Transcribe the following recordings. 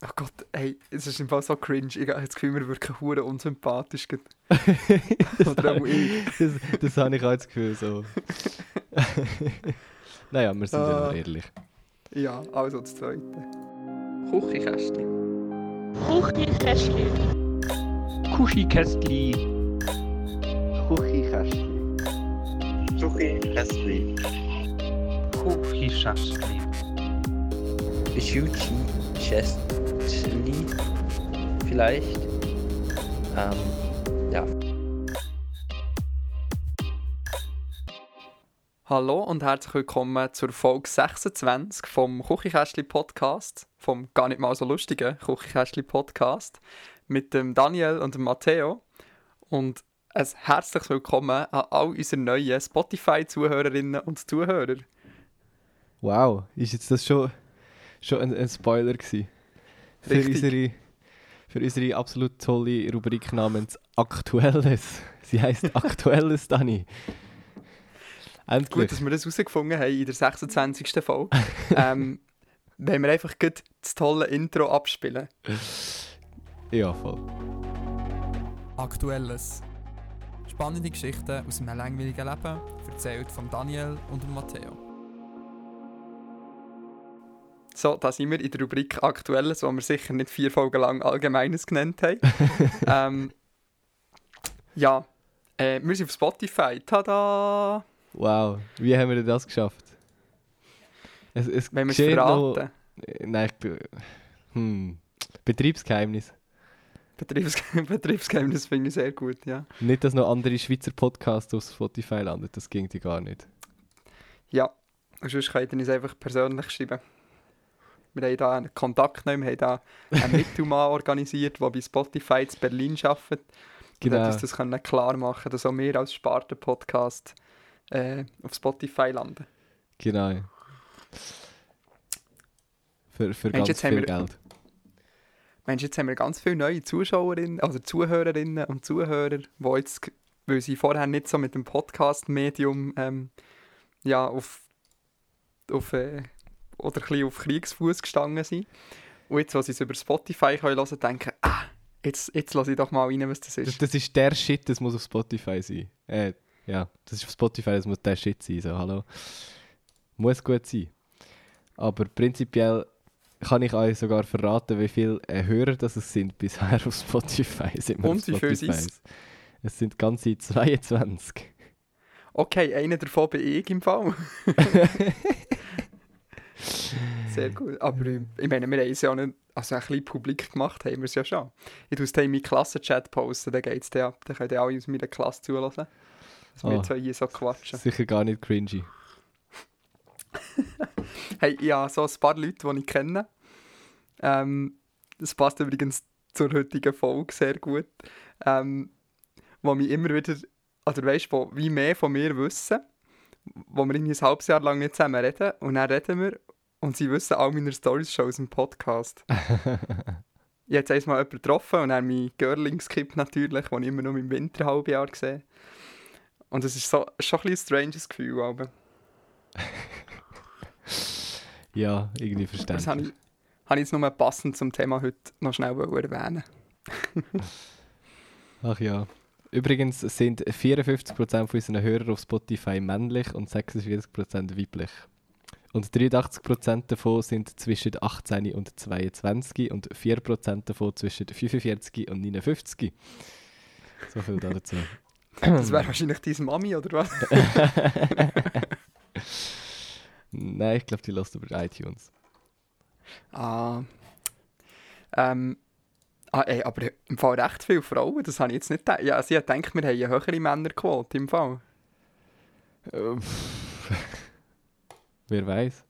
Oh Gott, ey, es ist im Fall so cringe. Ich habe das Gefühl, wir wirken hure unsympathisch. das Oder habe auch ich, das, das habe ich auch das Gefühl so. naja, wir sind ja Ah. noch ehrlich. Ja, also das zweite. Küchenkästchen. Kuchikästchen. Kuschikästli. Küchenkästchen. Küchenkästchen. Küchenkästchen. Vielleicht. Ähm, ja. Hallo und herzlich willkommen zur Folge 26 vom Küchenkästchen Podcast, vom gar nicht mal so lustigen Küchenkästchen Podcast, mit dem Daniel und dem Matteo. Und ein herzliches Willkommen an all unsere neuen Spotify-Zuhörerinnen und Zuhörer. Wow, ist jetzt das schon, schon ein, ein Spoiler gewesen? Für unsere, für unsere absolut tolle Rubrik namens Aktuelles. Sie heißt Aktuelles, Dani. Gut, Endlich. dass wir das herausgefunden haben in der 26. Folge. ähm, wenn wir einfach gut das tolle Intro abspielen. Ja, voll. Aktuelles. Spannende Geschichten aus einem langweiligen Leben, erzählt von Daniel und Matteo. So, da sind wir in der Rubrik Aktuelles, wo wir sicher nicht vier Folgen lang Allgemeines genannt haben. ähm, ja, äh, wir sind auf Spotify. Tada! Wow, wie haben wir denn das geschafft? Es, es Wenn wir es noch- verraten. Äh, Nein, ich, hm. Betriebsgeheimnis. Betriebs Betriebsgeheimnis finde ich sehr gut, ja. Nicht, dass noch andere Schweizer Podcasts auf Spotify landen, das ging dir gar nicht. Ja, sonst könnt ihr uns einfach persönlich schreiben. Wir haben hier einen Kontakt genommen, wir haben hier einen Mittelmann organisiert, der bei Spotify in Berlin arbeitet. Und Genau. hat uns das können klar machen, dass auch wir als Sparten-Podcast äh, auf Spotify landen. Genau. Für, für Mensch, ganz jetzt haben viel wir- Geld. Mensch, jetzt haben wir ganz viele neue Zuschauerinnen, also Zuhörerinnen und Zuhörer, die jetzt, weil sie vorher nicht so mit dem Podcast-Medium ähm, ja, auf, auf, äh, oder ein auf Kriegsfuß gestanden sind. Und jetzt, wo sie es über Spotify können hören, denken, ah, jetzt, jetzt lasse ich doch mal rein, was das Das, ist. das ist der Shit, das muss auf Spotify sein. Äh, ja, das ist auf Spotify, das muss der Shit sein. So, hallo. Muss gut sein. Aber prinzipiell kann ich euch sogar verraten, wie viele äh, Hörer das es sind bisher auf Spotify. Sind Und wie viele Spotify. sind's? Es sind ganze 22. Okay, einer davon bin ich im Fall. Sehr gut. Aber ich meine, wir haben es ja nicht, also ein bisschen publik gemacht haben wir es ja schon. Ich tue es in meinen Klassenchat posten, dann geht es dann ab. Dann können alle aus meiner Klasse zulassen. Dass wir Ah. jetzt hier so quatschen. Sicher gar nicht cringy. Hey, ja, so ein paar Leute, die ich kenne. Ähm, das passt übrigens zur heutigen Folge sehr gut. Ähm, wo mich immer wieder, oder weißt du, wie mehr von mir wissen, wo wir irgendwie ein halbes Jahr lang nicht zusammen reden und dann reden wir und sie wissen all meine Storys schon aus dem Podcast. ich habe jetzt einmal jemanden getroffen und dann mein Girlingskip natürlich, den ich immer nur im Winterhalbjahr sehe. Und es ist so, schon ein bisschen ein stranges Gefühl, aber Ja, irgendwie das habe verständlich. ich, habe ich jetzt nur passend zum Thema heute noch schnell erwähnen Ach ja. Übrigens sind 54% von unseren Hörern auf Spotify männlich und 46% weiblich. Und 83% davon sind zwischen 18 und 22 und 4% davon zwischen 45 und 59. So viel dazu. Das wäre wahrscheinlich deine Mami, oder was? Nein, ich glaube, die lässt über iTunes. ah. Ähm. Ah, ey, aber im Fall recht viele Frauen, das habe ich jetzt nicht gedacht. Ja, sie hat gedacht, wir haben eine höhere Männerquote im Fall. Ähm, Wer weiß.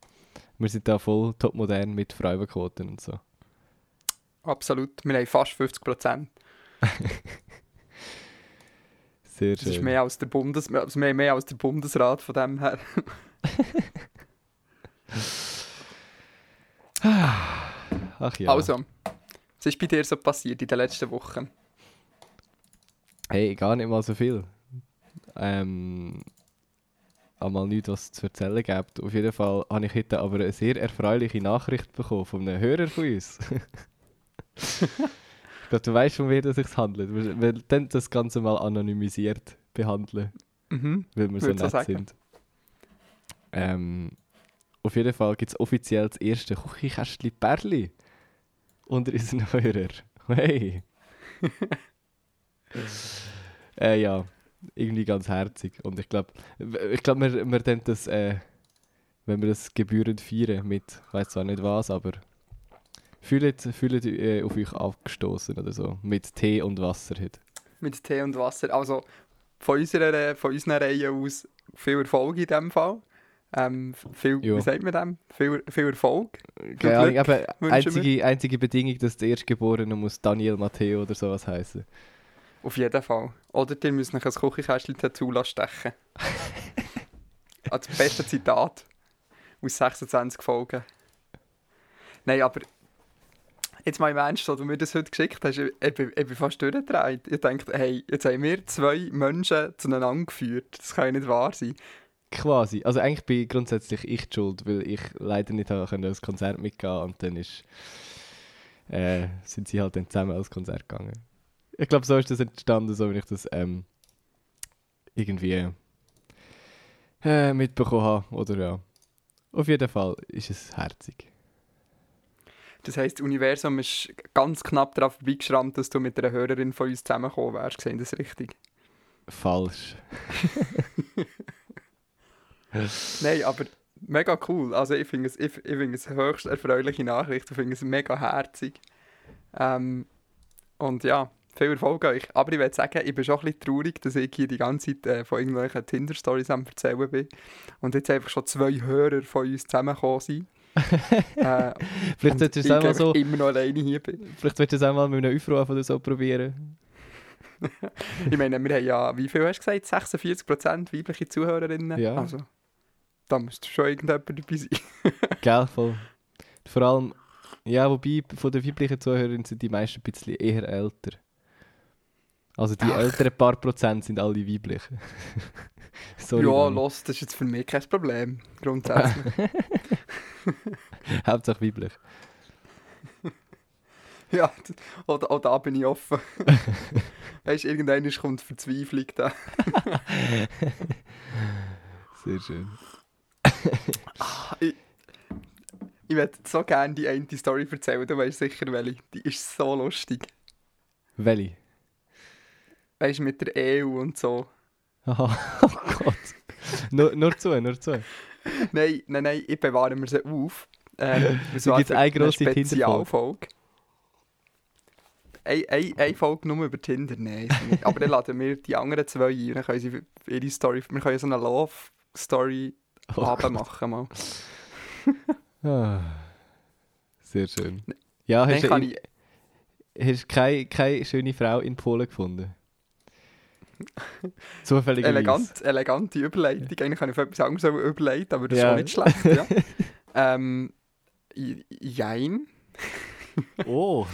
Wir sind da voll topmodern mit Frauenquoten und so. Absolut. Wir haben fast 50 Prozent. Sehr Das ist schön. mehr als der Bundes also mehr, mehr als der Bundesrat von dem her. Ach ja. Also, was ist bei dir so passiert in den letzten Wochen? Hey, gar nicht mal so viel. Ähm, einmal nichts, was zu erzählen gibt. Auf jeden Fall habe ich heute aber eine sehr erfreuliche Nachricht bekommen von einem Hörer von uns. ich glaube, du weißt, von wer es sich handelt. Wir, wir dann das Ganze mal anonymisiert behandeln, Mhm. weil wir so nett sagen. sind. Ähm, auf jeden Fall gibt es offiziell das erste Küchenkästchen Perli unter unseren Hörern. Hey! äh, ja, irgendwie ganz herzig. Und ich glaube, ich glaub, wir, wir tun das, äh, wenn wir das gebührend feiern mit, ich weiß zwar nicht was, aber fühlt, fühlt äh, auf euch aufgestoßen oder so. Mit Tee und Wasser heute. Mit Tee und Wasser. Also von unserer, von unserer Reihe aus viel Erfolg in diesem Fall. Ähm, viel, Ja. wie sagt man dem? Viel, viel Erfolg. Ahnung, Glück aber einzige, einzige Bedingung, dass der Erstgeborene muss Daniel Matteo oder sowas heißen. Auf jeden Fall. Oder ihr müsst noch ein Küchenkästchen dazu stechen. Als das beste Zitat aus 26 Folgen. Nein, aber jetzt mal im Ernst, so, du mir das heute geschickt hast, ich, ich, bin- ich bin fast durchgedreht. Ich dachte, hey, jetzt haben wir zwei Menschen zueinander geführt. Das kann ja nicht wahr sein. Quasi. Also eigentlich bin grundsätzlich ich die schuld, weil ich leider nicht habe können ans Konzert mitgehen und dann ist, äh, sind sie halt dann zusammen ans Konzert gegangen. Ich glaube, so ist das entstanden, so wie ich das ähm, irgendwie äh, mitbekommen habe. Oder ja. Auf jeden Fall ist es herzig. Das heisst, das Universum ist ganz knapp darauf vorbeigeschrammt, dass du mit einer Hörerin von uns zusammengekommen wärst. Sehen das richtig? Falsch. Nein, aber mega cool. Also ich finde es, ich, ich finde es eine höchst erfreuliche Nachricht. Ich finde es mega herzig. Ähm, und ja, viel Erfolg euch. Aber ich würde sagen, ich bin schon ein bisschen traurig, dass ich hier die ganze Zeit äh, von irgendwelchen Tinder-Stories am erzählen bin. Und jetzt einfach schon zwei Hörer von uns zusammengekommen sind. äh, Vielleicht solltest du es auch mal einfach so, immer noch alleine hier bin. vielleicht willst du es auch mal mit einem Aufruf oder so probieren. Ich meine, wir haben ja, wie viel hast du gesagt? 46% weibliche Zuhörerinnen? Ja. Also, da müsste schon irgendjemand dabei sein. Gell, voll. Vor allem, ja, wobei von den weiblichen Zuhörern sind die meisten ein bisschen eher älter. Also die Ach. älteren paar Prozent sind alle weiblich. Sorry, ja, Mann. los, das ist jetzt für mich kein Problem. Grundsätzlich. Hauptsache weiblich. ja, auch, da- auch da bin ich offen. weißt du, irgendwann kommt Verzweiflung da. Sehr schön. Ich würde so gerne die eine Story erzählen, du weißt sicher welche. Die ist so lustig. Welche? Weißt du, mit der EU und so. Aha, oh Gott. nur, nur zu, nur zu. Nein, nein, nein, ich bewahre mir sie auf. Ähm, es für eine grosse Spezialfolge. Eine, eine, eine Folge nur über Tinder, nein. Aber dann laden wir die anderen zwei ein. Dann können sie ihre Story, wir können so eine Love-Story Oh Abend machen mal. Ah, sehr schön. Ja, hast du ich, hast keine, keine schöne Frau in Polen gefunden? Zufälligerweise. elegant, elegante Überleitung. Eigentlich kann ich etwas anderes überleiten, aber das Ja. ist schon nicht schlecht. Ja. ähm, jein. Oh.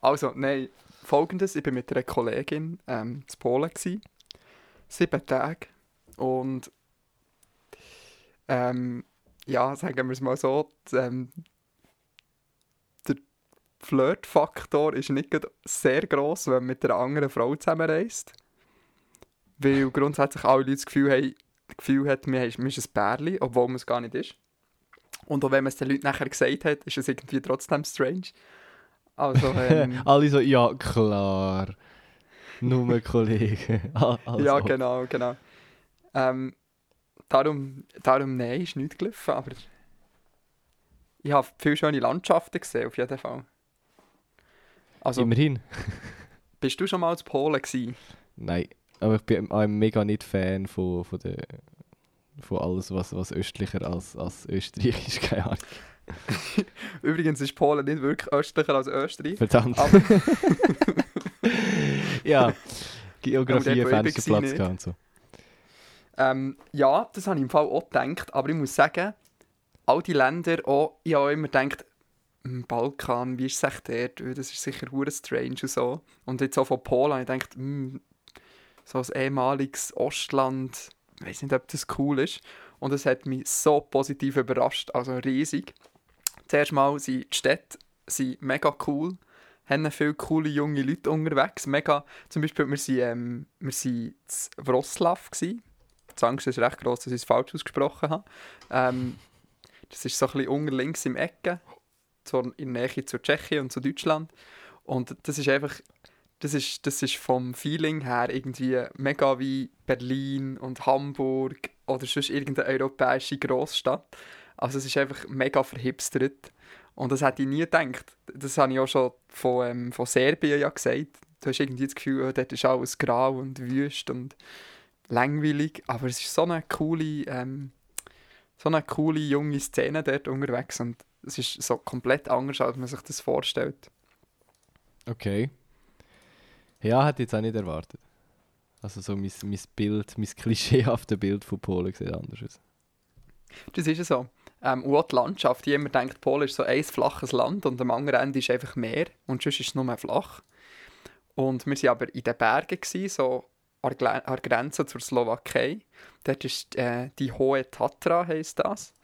Also, nein, folgendes: Ich war mit einer Kollegin ähm, in Polen. Gewesen, sieben Tage. Und ähm, ja, sagen wir es mal so, die, ähm, der Flirt-Faktor ist nicht sehr gross, wenn man mit einer anderen Frau zusammenreist. Weil grundsätzlich alle Leute das Gefühl haben, das Gefühl hat, man ist man ist ein Bärli, obwohl man es gar nicht ist. Und auch wenn man es den Leuten nachher gesagt hat, ist es irgendwie trotzdem strange. Also, ähm, Alle so, ja, klar. Nur Kollegen. Also. ja, genau, genau. Ähm, darum, darum, nein, ist nichts gelaufen, aber ich habe viele schöne Landschaften gesehen, auf jeden Fall. Also, Immerhin. bist du schon mal zu Polen gewesen? Nein, aber ich bin auch mega nicht Fan von, von, der, von alles, was, was östlicher als, als Österreich ist. Keine Ahnung. Übrigens ist Polen nicht wirklich östlicher als Österreich. Verdammt. Aber ja, Geografie, Aber dort, wo ähm, ja, das habe ich im Fall auch gedacht, aber ich muss sagen, all die Länder, auch, ich habe auch immer gedacht, «Hm, Balkan, wie ist es echt dort? Das ist sicher hure strange und so. Und jetzt auch von Polen ich gedacht, «Hm, so ein ehemaliges Ostland, ich weiß nicht, ob das cool ist. Und es hat mich so positiv überrascht, also riesig. Zuerst mal sind die Städte sind mega cool, haben viele coole junge Leute unterwegs. Mega, zum Beispiel, wir sind, ähm, in Wroclaw gewesen. Die Angst ist recht gross, dass ich es falsch ausgesprochen habe. Ähm, das ist so ein bisschen unten links im Ecke, so in der Nähe zu Tschechien und zu Deutschland. Und das ist einfach, das ist, das ist vom Feeling her irgendwie mega wie Berlin und Hamburg oder sonst irgendeine europäische Großstadt. Also es ist einfach mega verhipstert. Und das hätte ich nie gedacht. Das habe ich auch schon von, ähm, von Serbien ja gesagt. Du hast irgendwie das Gefühl, oh, dort ist alles grau und wüst und langweilig. Aber es ist so eine coole, ähm, so eine coole junge Szene dort unterwegs. Und es ist so komplett anders, als man sich das vorstellt. Okay. Ja, hätte ich jetzt auch nicht erwartet. Also so mein, mein Bild, mein klischeehafte Bild von Polen sieht anders aus. Das ist ja so. Ähm, und auch die Landschaft. Jeder denkt, Polen ist so ein flaches Land und am anderen Ende ist einfach Meer und sonst ist es nur mehr flach. Und wir waren aber in den Bergen, gewesen, so an der Grenze zur Slowakei. Dort ist äh, die Hohe Tatra, heisst das.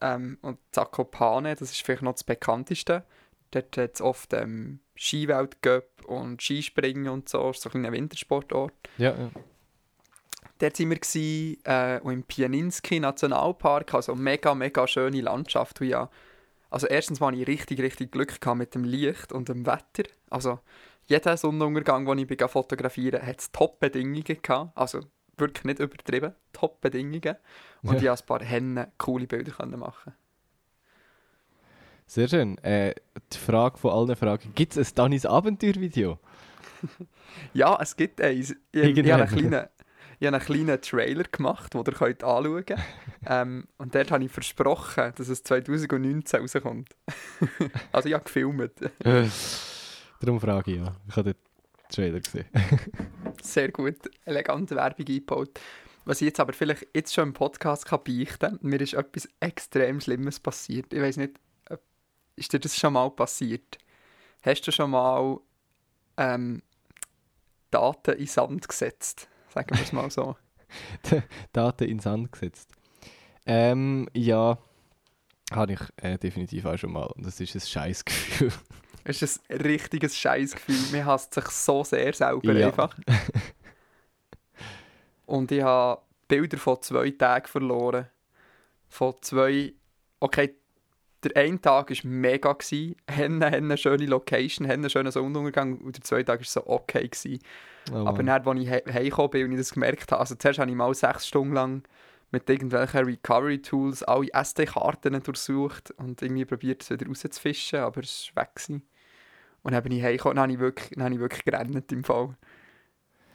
Ähm, und Zakopane, das ist vielleicht noch das bekannteste. Dort hat es oft ähm, Skiweltcup und Skispringen und so. Das ist so ein Wintersportort. Ja, ja. Dort waren wir gewesen, äh, im Pianinski Nationalpark, also mega, mega schöne Landschaft. Ja, also erstens hatte ich richtig, richtig Glück gehabt mit dem Licht und dem Wetter. Also jeder Sonnenuntergang, den ich fotografieren hat es Top-Bedingungen gehabt. Also wirklich nicht übertrieben, Top-Bedingungen. Und ja. ich konnte ein paar Hennen coole Bilder machen. Sehr schön. Äh, die Frage von allen Fragen: Gibt es ein Danis Abenteuervideo? ja, es gibt eins. Ich, ich, ich habe einen kleinen, ich habe einen kleinen Trailer gemacht, den ihr könnt anschauen könnt. ähm, und dort habe ich versprochen, dass es 2019 rauskommt. also ich habe gefilmt. Darum frage ich ja. Ich habe den Trailer gesehen. Sehr gut. Elegante Werbung eingebaut. Was ich jetzt aber vielleicht jetzt schon im Podcast kann beichten kann, mir ist etwas extrem Schlimmes passiert. Ich weiß nicht, ist dir das schon mal passiert? Hast du schon mal ähm, Daten in Sand gesetzt? Sagen wir es mal so. Daten in Sand gesetzt. Ähm, ja, habe ich äh, definitiv auch schon mal. Und das ist ein Scheißgefühl. Es ist ein richtiges Scheißgefühl. Man hasst sich so sehr selber ja. einfach. Und ich habe Bilder von zwei Tagen verloren. Von zwei. Okay, der eine Tag war mega. Gewesen. Henne, eine schöne Location, einen schönen Sonnenuntergang. Und der zweite Tag war so okay. Gewesen. Oh, Aber dann, als ich heimgekommen bin und ich das gemerkt habe, also zuerst habe ich mal sechs Stunden lang mit irgendwelchen Recovery-Tools alle SD-Karten durchsucht und irgendwie probiert, es wieder rauszufischen, aber es war weg. Gewesen. Und dann bin ich heimgekommen, dann habe ich wirklich, dann habe ich wirklich gerannt im Fall.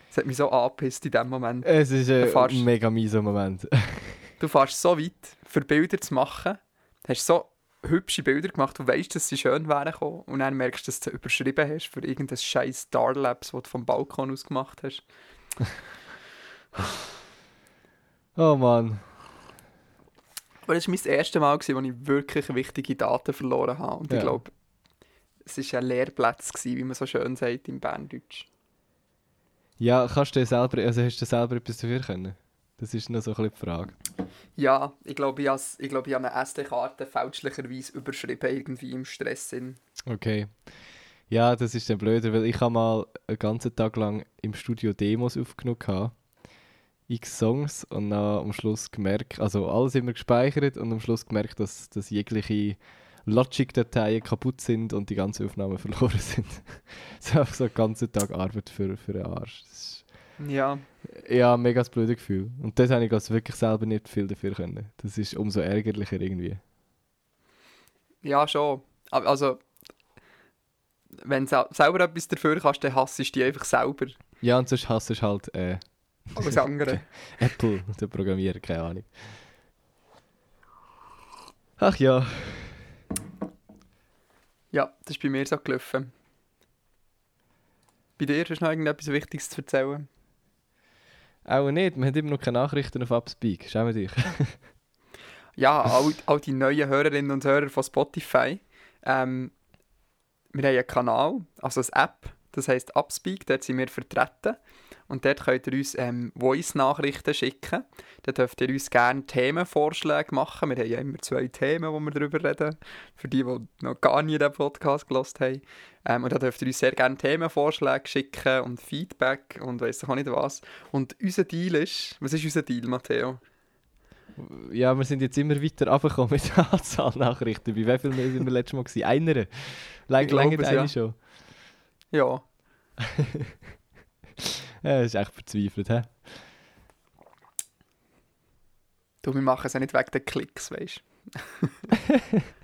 Es hat mich so angepisst in dem Moment. Es ist ein fährst, mega mieser Moment. du fährst so weit, für Bilder zu machen, hast so hübsche Bilder gemacht, du weißt, dass sie schön wären und dann merkst du, dass du überschrieben hast für irgendein scheiß Starlabs, das du vom Balkon aus gemacht hast. oh Mann. Aber das war mein erstes Mal, wo ich wirklich wichtige Daten verloren habe. Und ja. ich glaube, es war ein Lehrplatz, wie man so schön sagt im Berndeutsch. Ja, kannst du selber, also hast du selber etwas dafür können? Das ist noch so ein bisschen die Frage. Ja, ich glaube, ich habe, ich glaube, ich habe eine SD-Karte fälschlicherweise überschrieben, irgendwie im Stress. Okay. Ja, das ist dann blöder, weil ich habe mal einen ganzen Tag lang im Studio Demos aufgenommen x Songs und dann am Schluss gemerkt, also alles immer gespeichert und am Schluss gemerkt, dass, dass jegliche Logic-Dateien kaputt sind und die ganzen Aufnahmen verloren sind. das ist einfach so einen ganzen Tag Arbeit für, für den Arsch. Das ja. Ja, mega das blöde Gefühl. Und das habe ich also wirklich selber nicht viel dafür können. Das ist umso ärgerlicher irgendwie. Ja, schon. Also, wenn du selber etwas dafür kannst, dann hasst du die einfach selber. Ja, und sonst hasst du halt äh, alles andere. Apple, der Programmierer, keine Ahnung. Ach ja. Ja, das ist bei mir so gelaufen. Bei dir hast du noch irgendetwas Wichtiges zu erzählen? Auch nicht, wir haben immer noch keine Nachrichten auf Upspeak. Schauen wir dich. ja, all, all die neuen Hörerinnen und Hörer von Spotify. Ähm, wir haben einen Kanal, also eine App, das heisst Upspeak, dort sind wir vertreten. Und dort könnt ihr uns ähm, Voice-Nachrichten schicken. Da dürft ihr uns gerne Themenvorschläge machen. Wir haben ja immer zwei Themen, wo wir darüber reden. Für die, die noch gar nie den Podcast gelost haben. Ähm, und da dürft ihr uns sehr gerne Themenvorschläge schicken und Feedback und weiss auch nicht was. Und unser Deal ist... Was ist unser Deal, Matteo? Ja, wir sind jetzt immer weiter runtergekommen mit der Anzahl Nachrichten. Bei wie viel mehr sind wir letztes Mal gewesen? Einer? Länger eine ja. schon? Ja. Ja, das ist echt verzweifelt, hä? Du, wir machen es ja nicht wegen den Klicks, weißt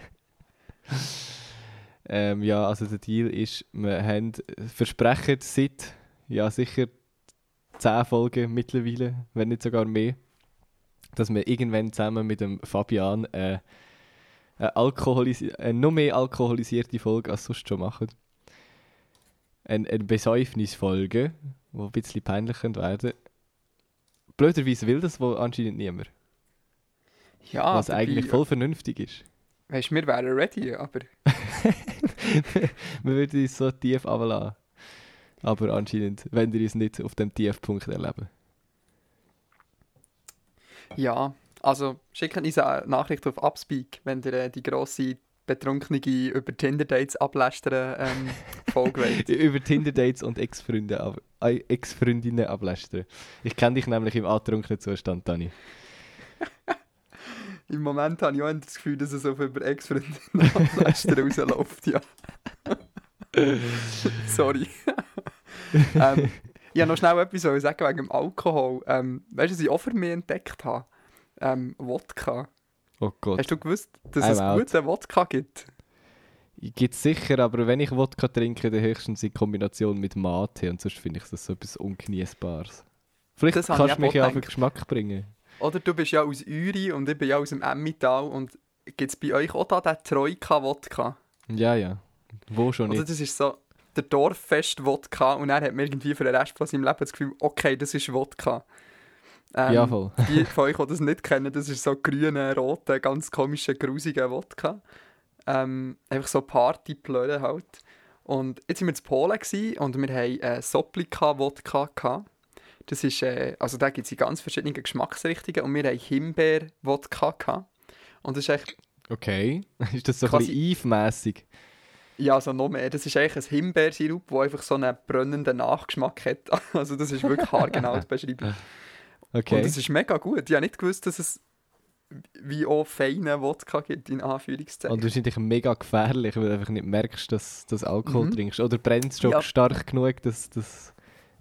Ähm, ja, also der Deal ist, wir haben versprechen seit, ja sicher 10 Folgen mittlerweile, wenn nicht sogar mehr, dass wir irgendwann zusammen mit dem Fabian äh, eine, alkoholisi eine noch mehr alkoholisierte Folge als sonst schon machen. Eine, eine Besäufnisfolge, die ein bisschen peinlich könnte werden Blöderweise will das wohl anscheinend niemand, Ja, was eigentlich voll vernünftig ist. Weißt du, wir wären ready, aber... wir würden uns so tief runterlassen. Aber anscheinend wollen wir uns nicht auf dem Tiefpunkt erleben. Ja, also schickt uns eine Nachricht auf Upspeak, wenn ihr äh, die grosse betrunkene über Tinder-Dates ablästern ähm, Folge wollt. Über Tinder-Dates und Ex-Freunde ab äh, Ex-Freundinnen ablästern. Ich kenne dich nämlich im antrunkenen Zustand, Dani. Im Moment habe ich auch das Gefühl, dass es auf über Ex-Freundinnen ablästern rausläuft, ja. Sorry. ähm, ich wollte noch schnell etwas sagen wegen dem Alkohol. Ähm, weißt du, was ich auch für mich entdeckt habe? Ähm, Wodka. Oh Gott. Hast du gewusst, dass I'm es out. guten Wodka gibt? Gibt sicher, aber wenn ich Wodka trinke, dann höchstens in Kombination mit Mate und sonst finde ich das so etwas Ungenießbares. Vielleicht Das kannst du mich ja auf den. Geschmack bringen. Oder du bist ja aus Uri und ich bin ja aus dem Emmental und gibt es bei euch auch da den Troika-Wodka? Ja, ja. Wo schon Oder nicht. das ist so der Dorffest-Wodka und er hat mir irgendwie für den Rest von seinem Leben das Gefühl, okay, das ist Wodka. Ähm, ja, voll. Die von euch, die das nicht kennen, das ist so grüner, roter, ganz komischer, grusiger Wodka. Ähm, einfach so Partyplöre halt. Und jetzt waren wir in Polen gewesen und wir hatten äh, Soplika-Wodka. gehabt. Das ist, äh, also da gibt es in ganz verschiedenen Geschmacksrichtungen und wir hatten Himbeer-Wodka. gehabt. Und das ist echt, Okay. ist das so ein Quasi- bisschen Eve-mässig? ja, also noch mehr, das ist eigentlich ein Himbeersirup, der einfach so einen brennenden Nachgeschmack hat. Also das ist wirklich haargenau zu beschreiben. Okay. Und es ist mega gut. Ich habe nicht gewusst, dass es wie auch feinen Wodka gibt, in Anführungszeichen. Und wahrscheinlich mega gefährlich, weil du einfach nicht merkst, dass du Alkohol Mhm. trinkst. Oder brennst schon Ja. stark genug, dass du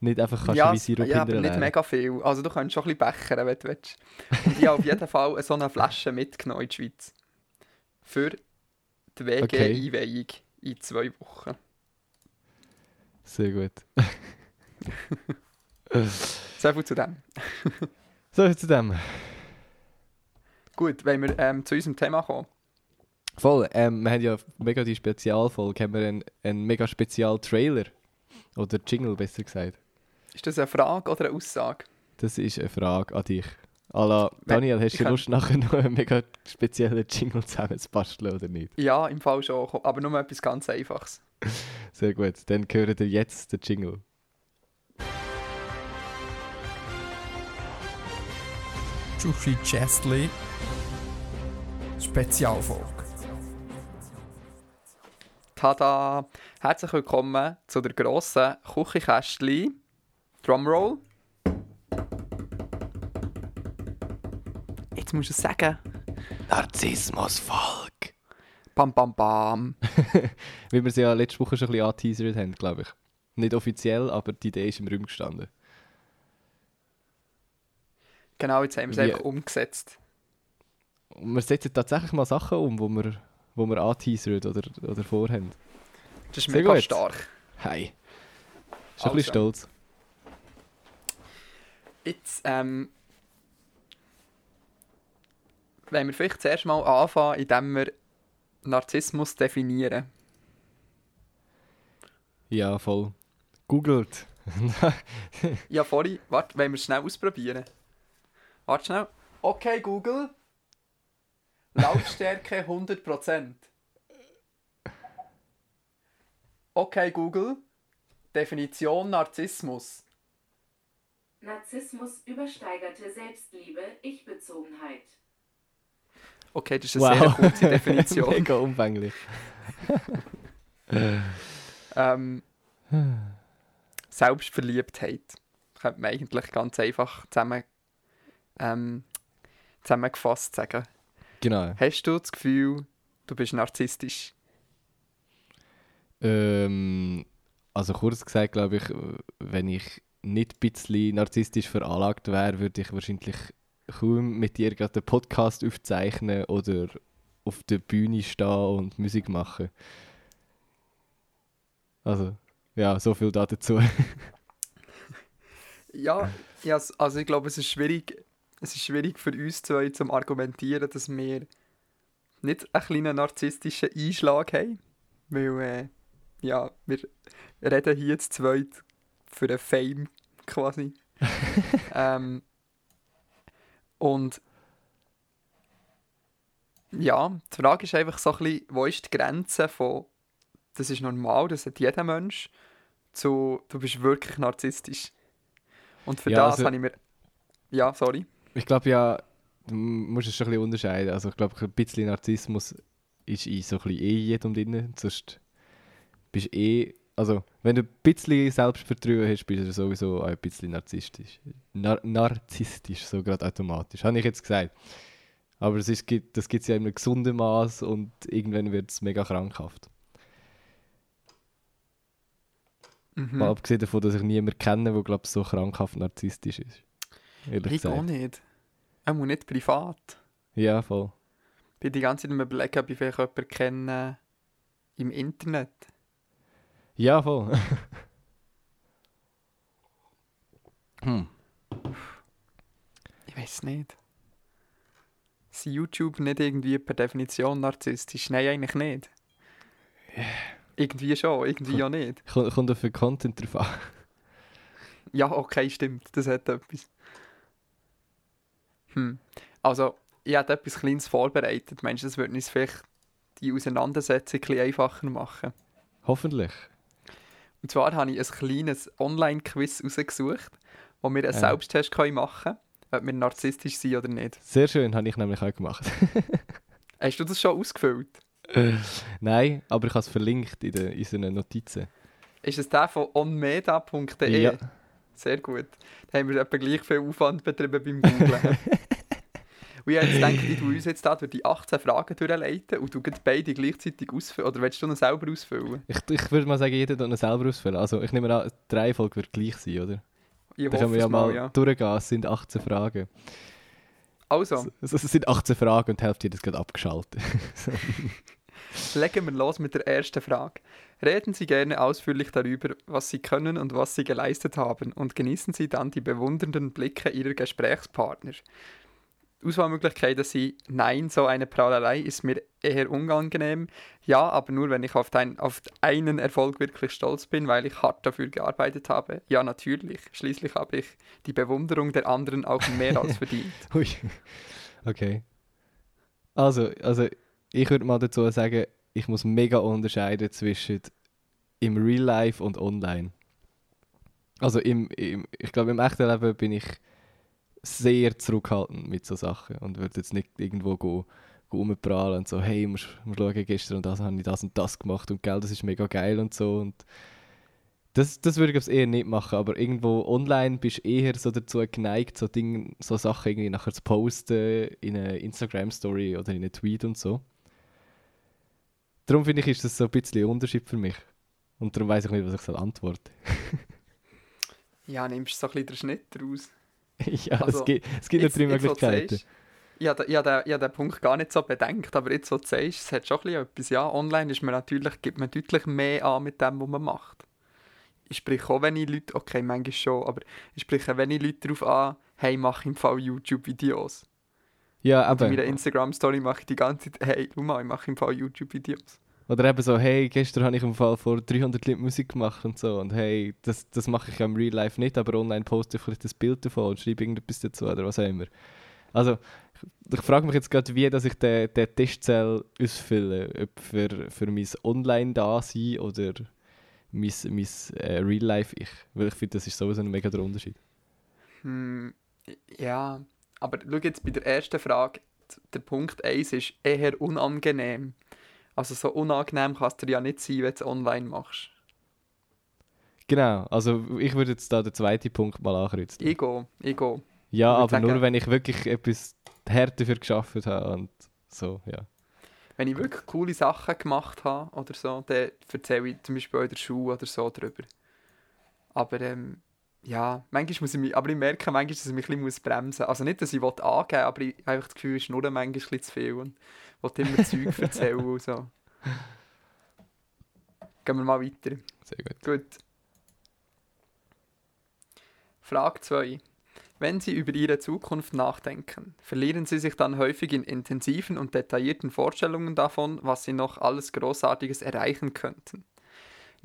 nicht einfach kannst ja, wie Sirup ja, aber nicht mega viel. Also du kannst schon ein bisschen bechern, wenn du willst. Und ich habe auf jeden Fall so eine Flasche mitgenommen in die Schweiz. Für die Okay. WG-Einweihung in zwei Wochen. Sehr gut. So viel zu dem. So, zu dem. Gut, wenn wir ähm, zu unserem Thema kommen. Voll, ähm, wir haben ja mega die Spezialfolge, haben wir einen, einen mega Spezial-Trailer. Oder Jingle, besser gesagt. Ist das eine Frage oder eine Aussage? Das ist eine Frage an dich. Ala, Wenn- Daniel, hast du kann- Lust, nachher noch einen mega speziellen Jingle zusammenzubasteln oder nicht? Ja, im Fall schon, aber nur etwas ganz Einfaches. Sehr gut, dann hören ihr jetzt den Jingle. Jushi Chestley. Spezialfolge. Tada! Herzlich willkommen zu der grossen Küchenkästli. Drumroll. Jetzt musst du es sagen. Narzissmusvolk. Bam, bam, bam. Wie wir sie ja letzte Woche schon ein bisschen angeteasert haben, glaube ich. Nicht offiziell, aber die Idee ist im Raum gestanden. Genau, jetzt haben wir es einfach umgesetzt. Und wir setzen tatsächlich mal Sachen um, wo wir, wo wir anteasern oder, oder vorhaben. Das ist mega gut. stark. Hey. Ein Also. bisschen stolz. Jetzt, ähm, wenn wir vielleicht zuerst mal anfangen, indem wir Narzissmus definieren. Ja, voll. Googelt. Ja, vorhin, warte, wollen wir es schnell ausprobieren? Warte schnell. Okay, Google. Lautstärke 100%. Okay, Google. Definition Narzissmus. Narzissmus übersteigerte Selbstliebe, Ich-Bezogenheit. Okay, das ist eine sehr kurze Definition. Mega umfänglich. ähm, Selbstverliebtheit. Könnte man eigentlich ganz einfach zusammen, ähm, zusammengefasst sagen. Genau. Hast du das Gefühl, du bist narzisstisch? Ähm, also kurz gesagt, glaube ich, wenn ich nicht ein bisschen narzisstisch veranlagt wäre, würde ich wahrscheinlich kaum mit dir gerade einen Podcast aufzeichnen oder auf der Bühne stehen und Musik machen. Also, ja, so viel dazu. ja, ja, also ich glaube, es ist schwierig, es ist schwierig für uns zwei zu argumentieren, dass wir nicht einen kleinen narzisstischen Einschlag haben. Weil, äh, ja, wir reden hier zu zweit für den Fame quasi. ähm, und ja, die Frage ist einfach so ein bisschen, wo ist die Grenze von, das ist normal, das hat jeder Mensch, zu, du bist wirklich narzisstisch. Und für Ja, das also- habe ich mir, ja, sorry. Ich glaube ja, du musst es schon ein bisschen unterscheiden. Also ich glaube, ein bisschen Narzissmus ist in so ein bisschen eh jedem drin. Sonst bist du eh... Also, wenn du ein bisschen Selbstvertrauen hast, bist du sowieso auch ein bisschen narzisstisch. Nar narzisstisch, so gerade automatisch. Habe ich jetzt gesagt. Aber es ist, das gibt es ja in einem gesunden Maß und irgendwann wird es mega krankhaft. Mhm. Mal abgesehen davon, dass ich niemanden kenne, der glaube so krankhaft narzisstisch ist. Ehrlich Ich auch gesagt. nicht. Auch nicht privat. Ja, voll. Ich bin die ganze Zeit am ob ich vielleicht jemanden kenne im Internet. Ja, voll. hm. Ich weiß nicht. Ist YouTube nicht irgendwie per Definition narzisstisch? Nein, eigentlich nicht. Irgendwie schon, irgendwie auch nicht. Kommt, kommt auf den Content drauf an. Ja, okay, stimmt. Das hat etwas. Hm. Also, ich habe etwas Kleines vorbereitet. Meinst du, das würde uns vielleicht die Auseinandersetzung ein einfacher machen? Hoffentlich. Und zwar habe ich ein kleines Online-Quiz rausgesucht, wo wir einen Ja. Selbsttest können machen können, ob wir narzisstisch sind oder nicht. Sehr schön, habe ich nämlich auch gemacht. Hast du das schon ausgefüllt? Nein, aber ich habe es verlinkt in, den, in unseren Notizen. Ist es der von onmeda.de? Ja. Sehr gut. Da haben wir etwa gleich viel Aufwand betrieben beim Googlen. und ich gedacht, ich tue uns jetzt da durch die 18 Fragen durchleiten und du gleich beide gleichzeitig ausfüllen. Oder willst du noch selber ausfüllen? Ich, ich würde mal sagen, jeder tut ihn selber ausfüllen. Also ich nehme an, die Reihenfolge wird gleich sein, oder? Ich Da können wir ja mal mal, ja. durchgehen. Es sind 18 Fragen. Also, Es, es sind 18 Fragen und die Hälfte hat jetzt gerade abgeschaltet. legen wir los mit der ersten Frage. Reden Sie gerne ausführlich darüber, was Sie können und was Sie geleistet haben und genießen Sie dann die bewundernden Blicke Ihrer Gesprächspartner. Auswahlmöglichkeiten sind Nein, so eine Prahlerei ist mir eher unangenehm. Ja, aber nur, wenn ich auf, dein, auf einen Erfolg wirklich stolz bin, weil ich hart dafür gearbeitet habe. Ja, natürlich. Schließlich habe ich die Bewunderung der anderen auch mehr als verdient. Okay. Also, also ich würde mal dazu sagen, ich muss mega unterscheiden zwischen im Real Life und online. Also im, im ich glaube im echten Leben bin ich sehr zurückhaltend mit so Sachen und würde jetzt nicht irgendwo go, go rumprahlen und so, hey, musst, schauen, gestern und das habe ich das und das gemacht und gell, das ist mega geil und so und das, das würde ich eher nicht machen, aber irgendwo online bist du eher so dazu geneigt, so, Dinge, so Sachen irgendwie nachher zu posten in eine Instagram-Story oder in einen Tweet und so. Darum finde ich, ist das so ein bisschen ein Unterschied für mich. Und darum weiß ich nicht, was ich soll antworten. Ja, nimmst du so ein bisschen den Schnitt daraus. ja, Also, es gibt, es gibt noch drei wo du Möglichkeiten. sagst, Ich habe, ich, habe den, ich Punkt gar nicht so bedenkt, aber jetzt, wo du sagst, es hat schon ein bisschen etwas. Ja, online ist man natürlich, gibt man deutlich mehr an mit dem, was man macht. Ich spreche auch wenig Leute, okay, manchmal schon, aber ich spreche wenig Leute darauf an, hey, mach im Fall YouTube-Videos. Ja, Und in meiner. Instagram-Story mache ich die ganze Zeit, hey, schau mal, ich mache im Fall YouTube-Videos. Oder eben so, hey, gestern habe ich im Fall vor 300 Leuten Musik gemacht und so. Und hey, das, das mache ich ja im Real Life nicht, aber online poste ich vielleicht das Bild davon und schreibe irgendetwas dazu oder was auch immer. Also, ich, ich frage mich jetzt gerade, wie dass ich den, den Testzell ausfülle. Ob für, für mein Online-Dasein oder mein, mein äh, Real-Life-Ich. Weil ich finde, das ist sowieso ein mega der Unterschied. Hm, ja, aber schau jetzt bei der ersten Frage, der Punkt 1 ist eher unangenehm. Also so unangenehm kann es dir ja nicht sein, wenn du es online machst. Genau, also ich würde jetzt da den zweiten Punkt mal ankreuzen. Ich gehe, ich gehe. Ja, aber nur sagen- wenn ich wirklich etwas härter dafür geschafft habe und so, ja. Wenn ich wirklich coole Sachen gemacht habe oder so, dann erzähle ich zum Beispiel in der Schule oder so darüber. Aber ähm, ja, manchmal muss ich mich, aber ich merke manchmal, dass ich mich ein bisschen bremsen muss. Also nicht, dass ich will angeben aber ich habe das Gefühl, es ist nur manchmal ein bisschen zu viel und will immer Zeug erzählen und so. Gehen wir mal weiter. Sehr gut. Gut. Frage 2. Wenn Sie über Ihre Zukunft nachdenken, verlieren Sie sich dann häufig in intensiven und detaillierten Vorstellungen davon, was Sie noch alles Großartiges erreichen könnten.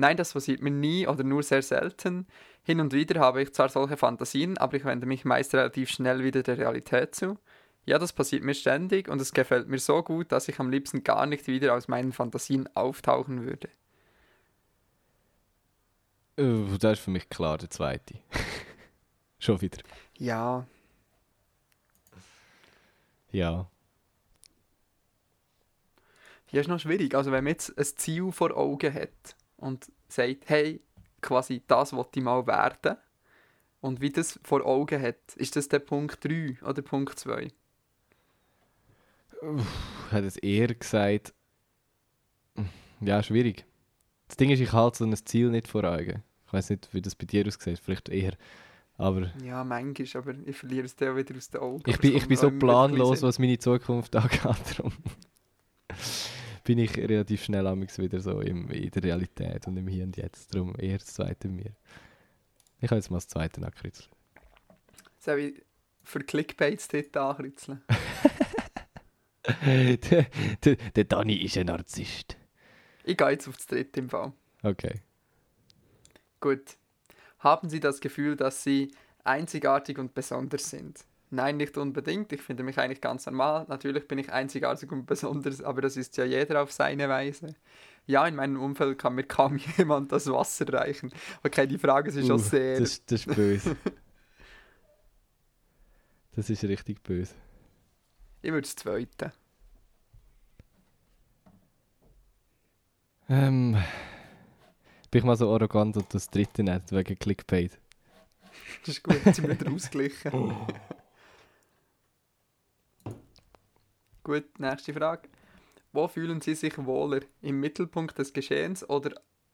Nein, das passiert mir nie oder nur sehr selten. Hin und wieder habe ich zwar solche Fantasien, aber ich wende mich meist relativ schnell wieder der Realität zu. Ja, das passiert mir ständig und es gefällt mir so gut, dass ich am liebsten gar nicht wieder aus meinen Fantasien auftauchen würde. Uh, das ist für mich klar der zweite. Schon wieder. Ja, Ja. Hier ist noch schwierig. Also wenn man jetzt ein Ziel vor Augen hat und sagt, hey, quasi das wollte ich mal werden und wie das vor Augen hat, ist das der Punkt 3 oder Punkt 2? Ich hätte es eher gesagt. Ja, schwierig. Das Ding ist, ich halte so ein Ziel nicht vor Augen. Ich weiß nicht, wie das bei dir aussieht. Vielleicht eher. Aber Ja, manchmal, aber ich verliere es dann auch wieder aus den Augen. ich bin, es ich bin so planlos, was meine Zukunft angeht. Darum bin ich relativ schnell wieder so im, in der Realität und im Hier und Jetzt. Darum eher das Zweite mir. Ich habe jetzt mal das Zweite ankreuzeln. Soll ich für Clickbaits dort ankritzeln? der, der, der Dani ist ein Narzisst. Ich gehe jetzt auf das dritte im Fall. Okay. Gut. Haben Sie das Gefühl, dass Sie einzigartig und besonders sind? Nein, nicht unbedingt. Ich finde mich eigentlich ganz normal. Natürlich bin ich einzigartig und besonders, aber das ist ja jeder auf seine Weise. Ja, in meinem Umfeld kann mir kaum jemand das Wasser reichen. Okay, die Frage ist schon Uh, sehr. Das, das ist böse. das ist richtig böse. Ich würde das zweite. Ähm, bin ich mal so arrogant und das dritte nicht wegen Clickbait. Das ist gut, jetzt sind wir wieder ausgeglichen. gut, nächste Frage. Wo fühlen Sie sich wohler? Im Mittelpunkt des Geschehens oder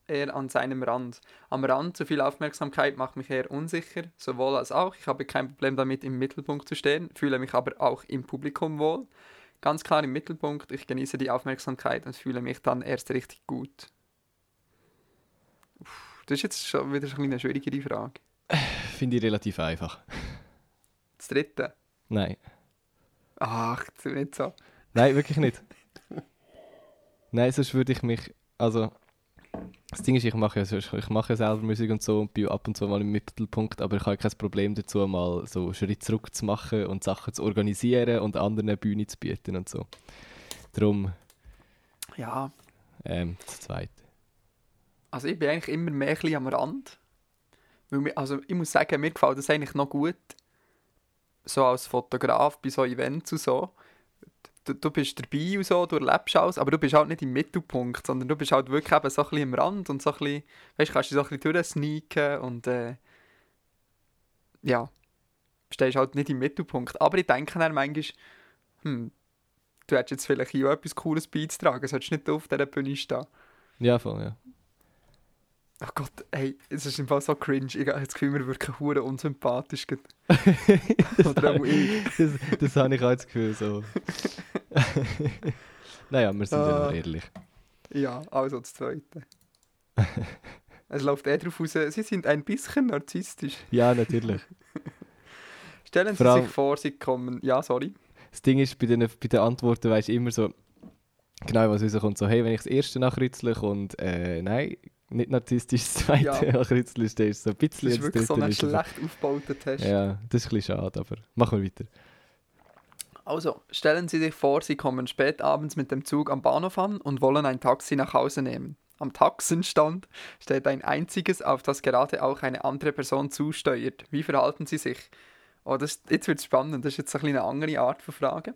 eher an seinem Rand? Am Rand zu viel Aufmerksamkeit macht mich eher unsicher, sowohl als auch. Ich habe kein Problem damit, im Mittelpunkt zu stehen, fühle mich aber auch im Publikum wohl. Ganz klar im Mittelpunkt, ich genieße die Aufmerksamkeit und fühle mich dann erst richtig gut. Uff, Das ist jetzt schon wieder eine schwierigere Frage. Finde ich relativ einfach. Das dritte. Nein. Ach, das ist nicht so. Nein, wirklich nicht. Nein, sonst würde ich mich. Also. Das Ding ist, ich mache, ja, ich mache ja selber Musik und so und bin ab und zu mal im Mittelpunkt, aber ich habe kein Problem dazu, mal so einen Schritt zurück zu machen und Sachen zu organisieren und anderen eine Bühne zu bieten und so. Darum Ja, ähm, das Zweite. also ich bin eigentlich immer mehr ein bisschen am Rand. Weil mir, also ich muss sagen, mir gefällt das eigentlich noch gut. So als Fotograf bei so Events und so. Du, du bist dabei und so, du erlebst alles, aber du bist halt nicht im Mittelpunkt, sondern du bist halt wirklich eben so ein bisschen am Rand und so ein bisschen, weißt kannst du so ein bisschen durchsneaken und äh, ja, stehst halt nicht im Mittelpunkt. Aber ich denke dann manchmal, hm, du hättest jetzt vielleicht auch etwas Cooles beizutragen, solltest nicht auf dieser Bühne stehen. Ja, voll, ja. Ach Gott, ey, es ist im Fall so cringe. Ich habe das Gefühl, wir wirken hure unsympathisch. Oder auch habe ich, das, das habe ich auch das Gefühl so. naja, wir sind ja Ah. noch ehrlich. Ja, also das Zweite. es läuft eh darauf raus, Sie sind ein bisschen narzisstisch. Ja, natürlich. Stellen Sie allem- sich vor, Sie kommen... Ja, sorry. Das Ding ist, bei den, bei den Antworten weisst du immer so, genau was rauskommt. So, hey, wenn ich das erste nachrützle und äh, nein, nicht narzisstisch das zweite Ja. nachrützle, ist das so ein Das bisschen ist wirklich so ein schlecht aufgebauter Test. Ja, das ist ein bisschen schade, aber machen wir weiter. Also, stellen Sie sich vor, Sie kommen spät abends mit dem Zug am Bahnhof an und wollen ein Taxi nach Hause nehmen. Am Taxenstand steht ein einziges, auf das gerade auch eine andere Person zusteuert. Wie verhalten Sie sich? Oh, das, jetzt wird es spannend. Das ist jetzt eine andere Art von Frage.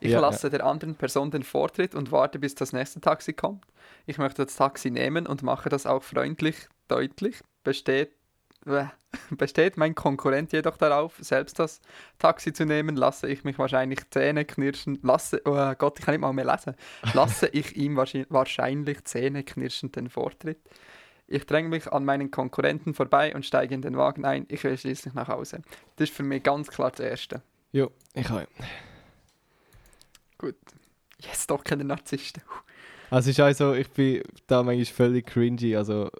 Ich Ja, lasse der anderen Person den Vortritt und warte, bis das nächste Taxi kommt. Ich möchte das Taxi nehmen und mache das auch freundlich deutlich. Besteht, äh, besteht mein Konkurrent jedoch darauf, selbst das Taxi zu nehmen, lasse ich mich wahrscheinlich Zähne knirschen. Lasse, oh Gott, ich kann nicht mal mehr lesen. Lasse ich ihm wahrscheinlich, wahrscheinlich zähneknirschend den Vortritt. Ich dränge mich an meinen Konkurrenten vorbei und steige in den Wagen ein. Ich will schließlich nach Hause. Das ist für mich ganz klar das Erste. Jo, ich habe. Gut. Yes, doch keine Narzissten. Also es ist also, ich bin da manchmal völlig cringy, also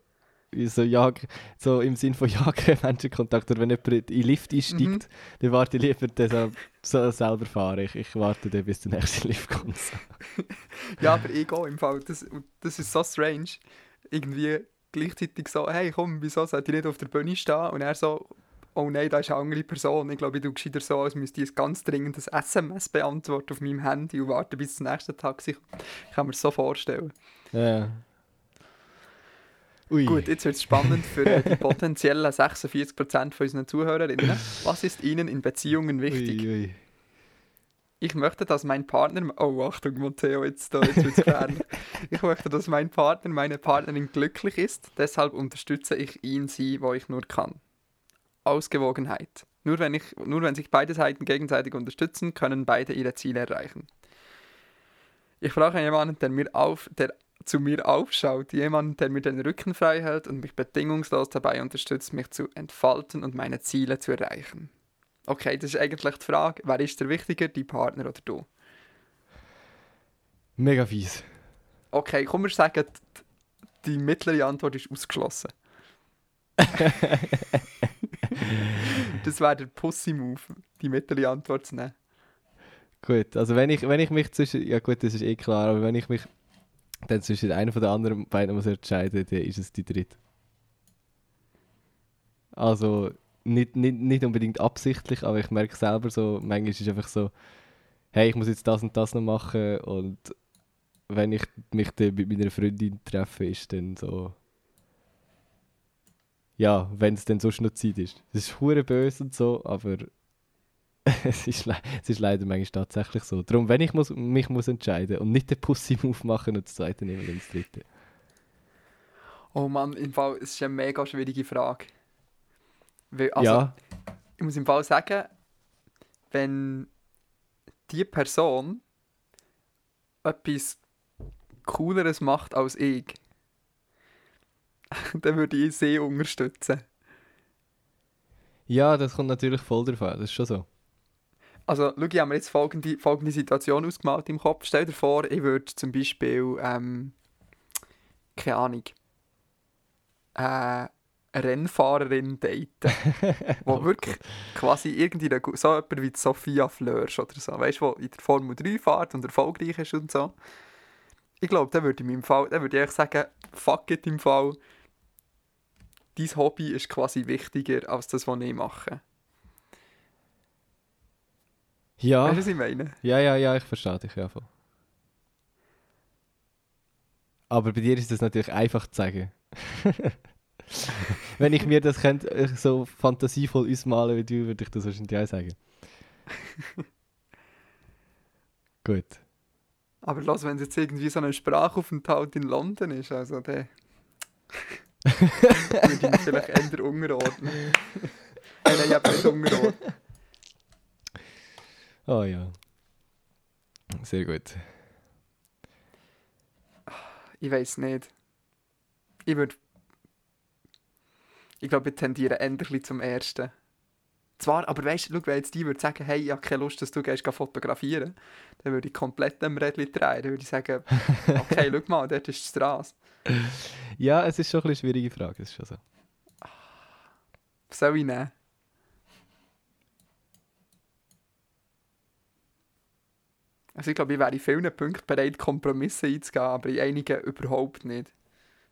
so, jag, so im Sinn von jagen Menschenkontakt. Oder wenn jemand in den Lift einsteigt, Mhm. dann warte ich lieber, dass er so selber fahren. Ich, ich warte dann, bis der nächste Lift kommt. Ja, aber ich gehe im Fall. Das, das ist so strange. Irgendwie gleichzeitig so, hey komm, wieso sollte ich nicht auf der Bühne stehen? Und er so, oh nein, da ist eine andere Person. Ich glaube, ich tue gescheiter so, als müsste ich ein ganz dringendes SMS beantworten auf meinem Handy und warten, bis das nächste Taxi. Ich kann mir das so vorstellen. Ja. Ui. Gut, jetzt wird es spannend für die potenziellen 46% von unseren Zuhörerinnen. Was ist ihnen in Beziehungen wichtig? Ui, ui. Ich möchte, dass mein Partner. Oh, Achtung, Matteo, jetzt, da, jetzt wird es gefährlich. Ich möchte, dass mein Partner, meine Partnerin glücklich ist. Deshalb unterstütze ich ihn, sie, wo ich nur kann. Ausgewogenheit. Nur wenn, ich, nur wenn sich beide Seiten gegenseitig unterstützen, können beide ihre Ziele erreichen. Ich brauche jemanden, der, mir auf, der zu mir aufschaut, jemanden, der mir den Rücken frei hält und mich bedingungslos dabei unterstützt, mich zu entfalten und meine Ziele zu erreichen. Okay, das ist eigentlich die Frage, wer ist der wichtiger, die Partner oder du? Mega fies. Okay, komm, wir sagen, die, die mittlere Antwort ist ausgeschlossen. das wäre der Pussy-Move, die mittlere Antwort zu nehmen. Gut, also wenn ich, wenn ich mich zwischen. Ja, gut, das ist eh klar, aber wenn ich mich dann zwischen einer von den anderen beiden muss entscheiden, dann ist es die dritte. Also nicht, nicht, nicht unbedingt absichtlich, aber ich merke selber so, manchmal ist es einfach so, hey, ich muss jetzt das und das noch machen und wenn ich mich dann mit meiner Freundin treffe, ist dann so. Ja, wenn es dann so noch Zeit ist. Es ist hure böse und so, aber es, ist es ist leider manchmal tatsächlich so. Darum, wenn ich muss, mich muss entscheiden und nicht den Pussy-Move machen und das zweite nehmen, dann das dritte. Oh Mann, im Fall, es ist eine mega schwierige Frage. Weil, also, ja, ich muss im Fall sagen, wenn die Person etwas Cooleres macht als ich, dann würde ich sie unterstützen. ja, das kommt natürlich voll drauf an, das ist schon so. Also, schau, ich habe mir jetzt folgende, folgende Situation ausgemalt im Kopf. Stell dir vor, ich würde zum Beispiel, ähm, keine Ahnung, äh, Rennfahrerin daten, wo wirklich quasi irgendwie eine, so jemand wie Sophia Flörsch oder so, weißt du, in der Formel 3 fährt und erfolgreich ist und so. Ich glaube, dann würde ich mir im Fall, dann würde ich eigentlich sagen, fuck it im Fall, dein Hobby ist quasi wichtiger als das, was ich mache. Ja, Weißt du, was ich meine? ja, ja, ja, ich verstehe dich, ja voll. Aber bei dir ist das natürlich einfach zu sagen. Wenn ich mir das könnte, äh, so fantasievoll ausmalen wie du, würde ich das wahrscheinlich auch sagen. Gut. Aber lass, wenn es jetzt irgendwie so ein Sprachaufenthalt in London ist, also der würde ich ihn vielleicht eher unterordnen. Äh, Nein, eben nicht unterordnen. Oh ja. Sehr gut. Ich weiß nicht. Ich würde. Ich glaube, ich tendiere bisschen zum Ersten. Zwar, aber weißt du, wenn jetzt die würde sagen, hey, ich habe keine Lust, dass du gehst, geh fotografieren, dann würde ich komplett am Rädchen drehen. Dann würde ich sagen, okay, schau mal, dort ist die Straße. Ja, es ist schon eine schwierige Frage, ist schon so. Was soll ich nehmen? Also ich glaube, ich wäre in vielen Punkten bereit, Kompromisse einzugehen, aber in einigen überhaupt nicht.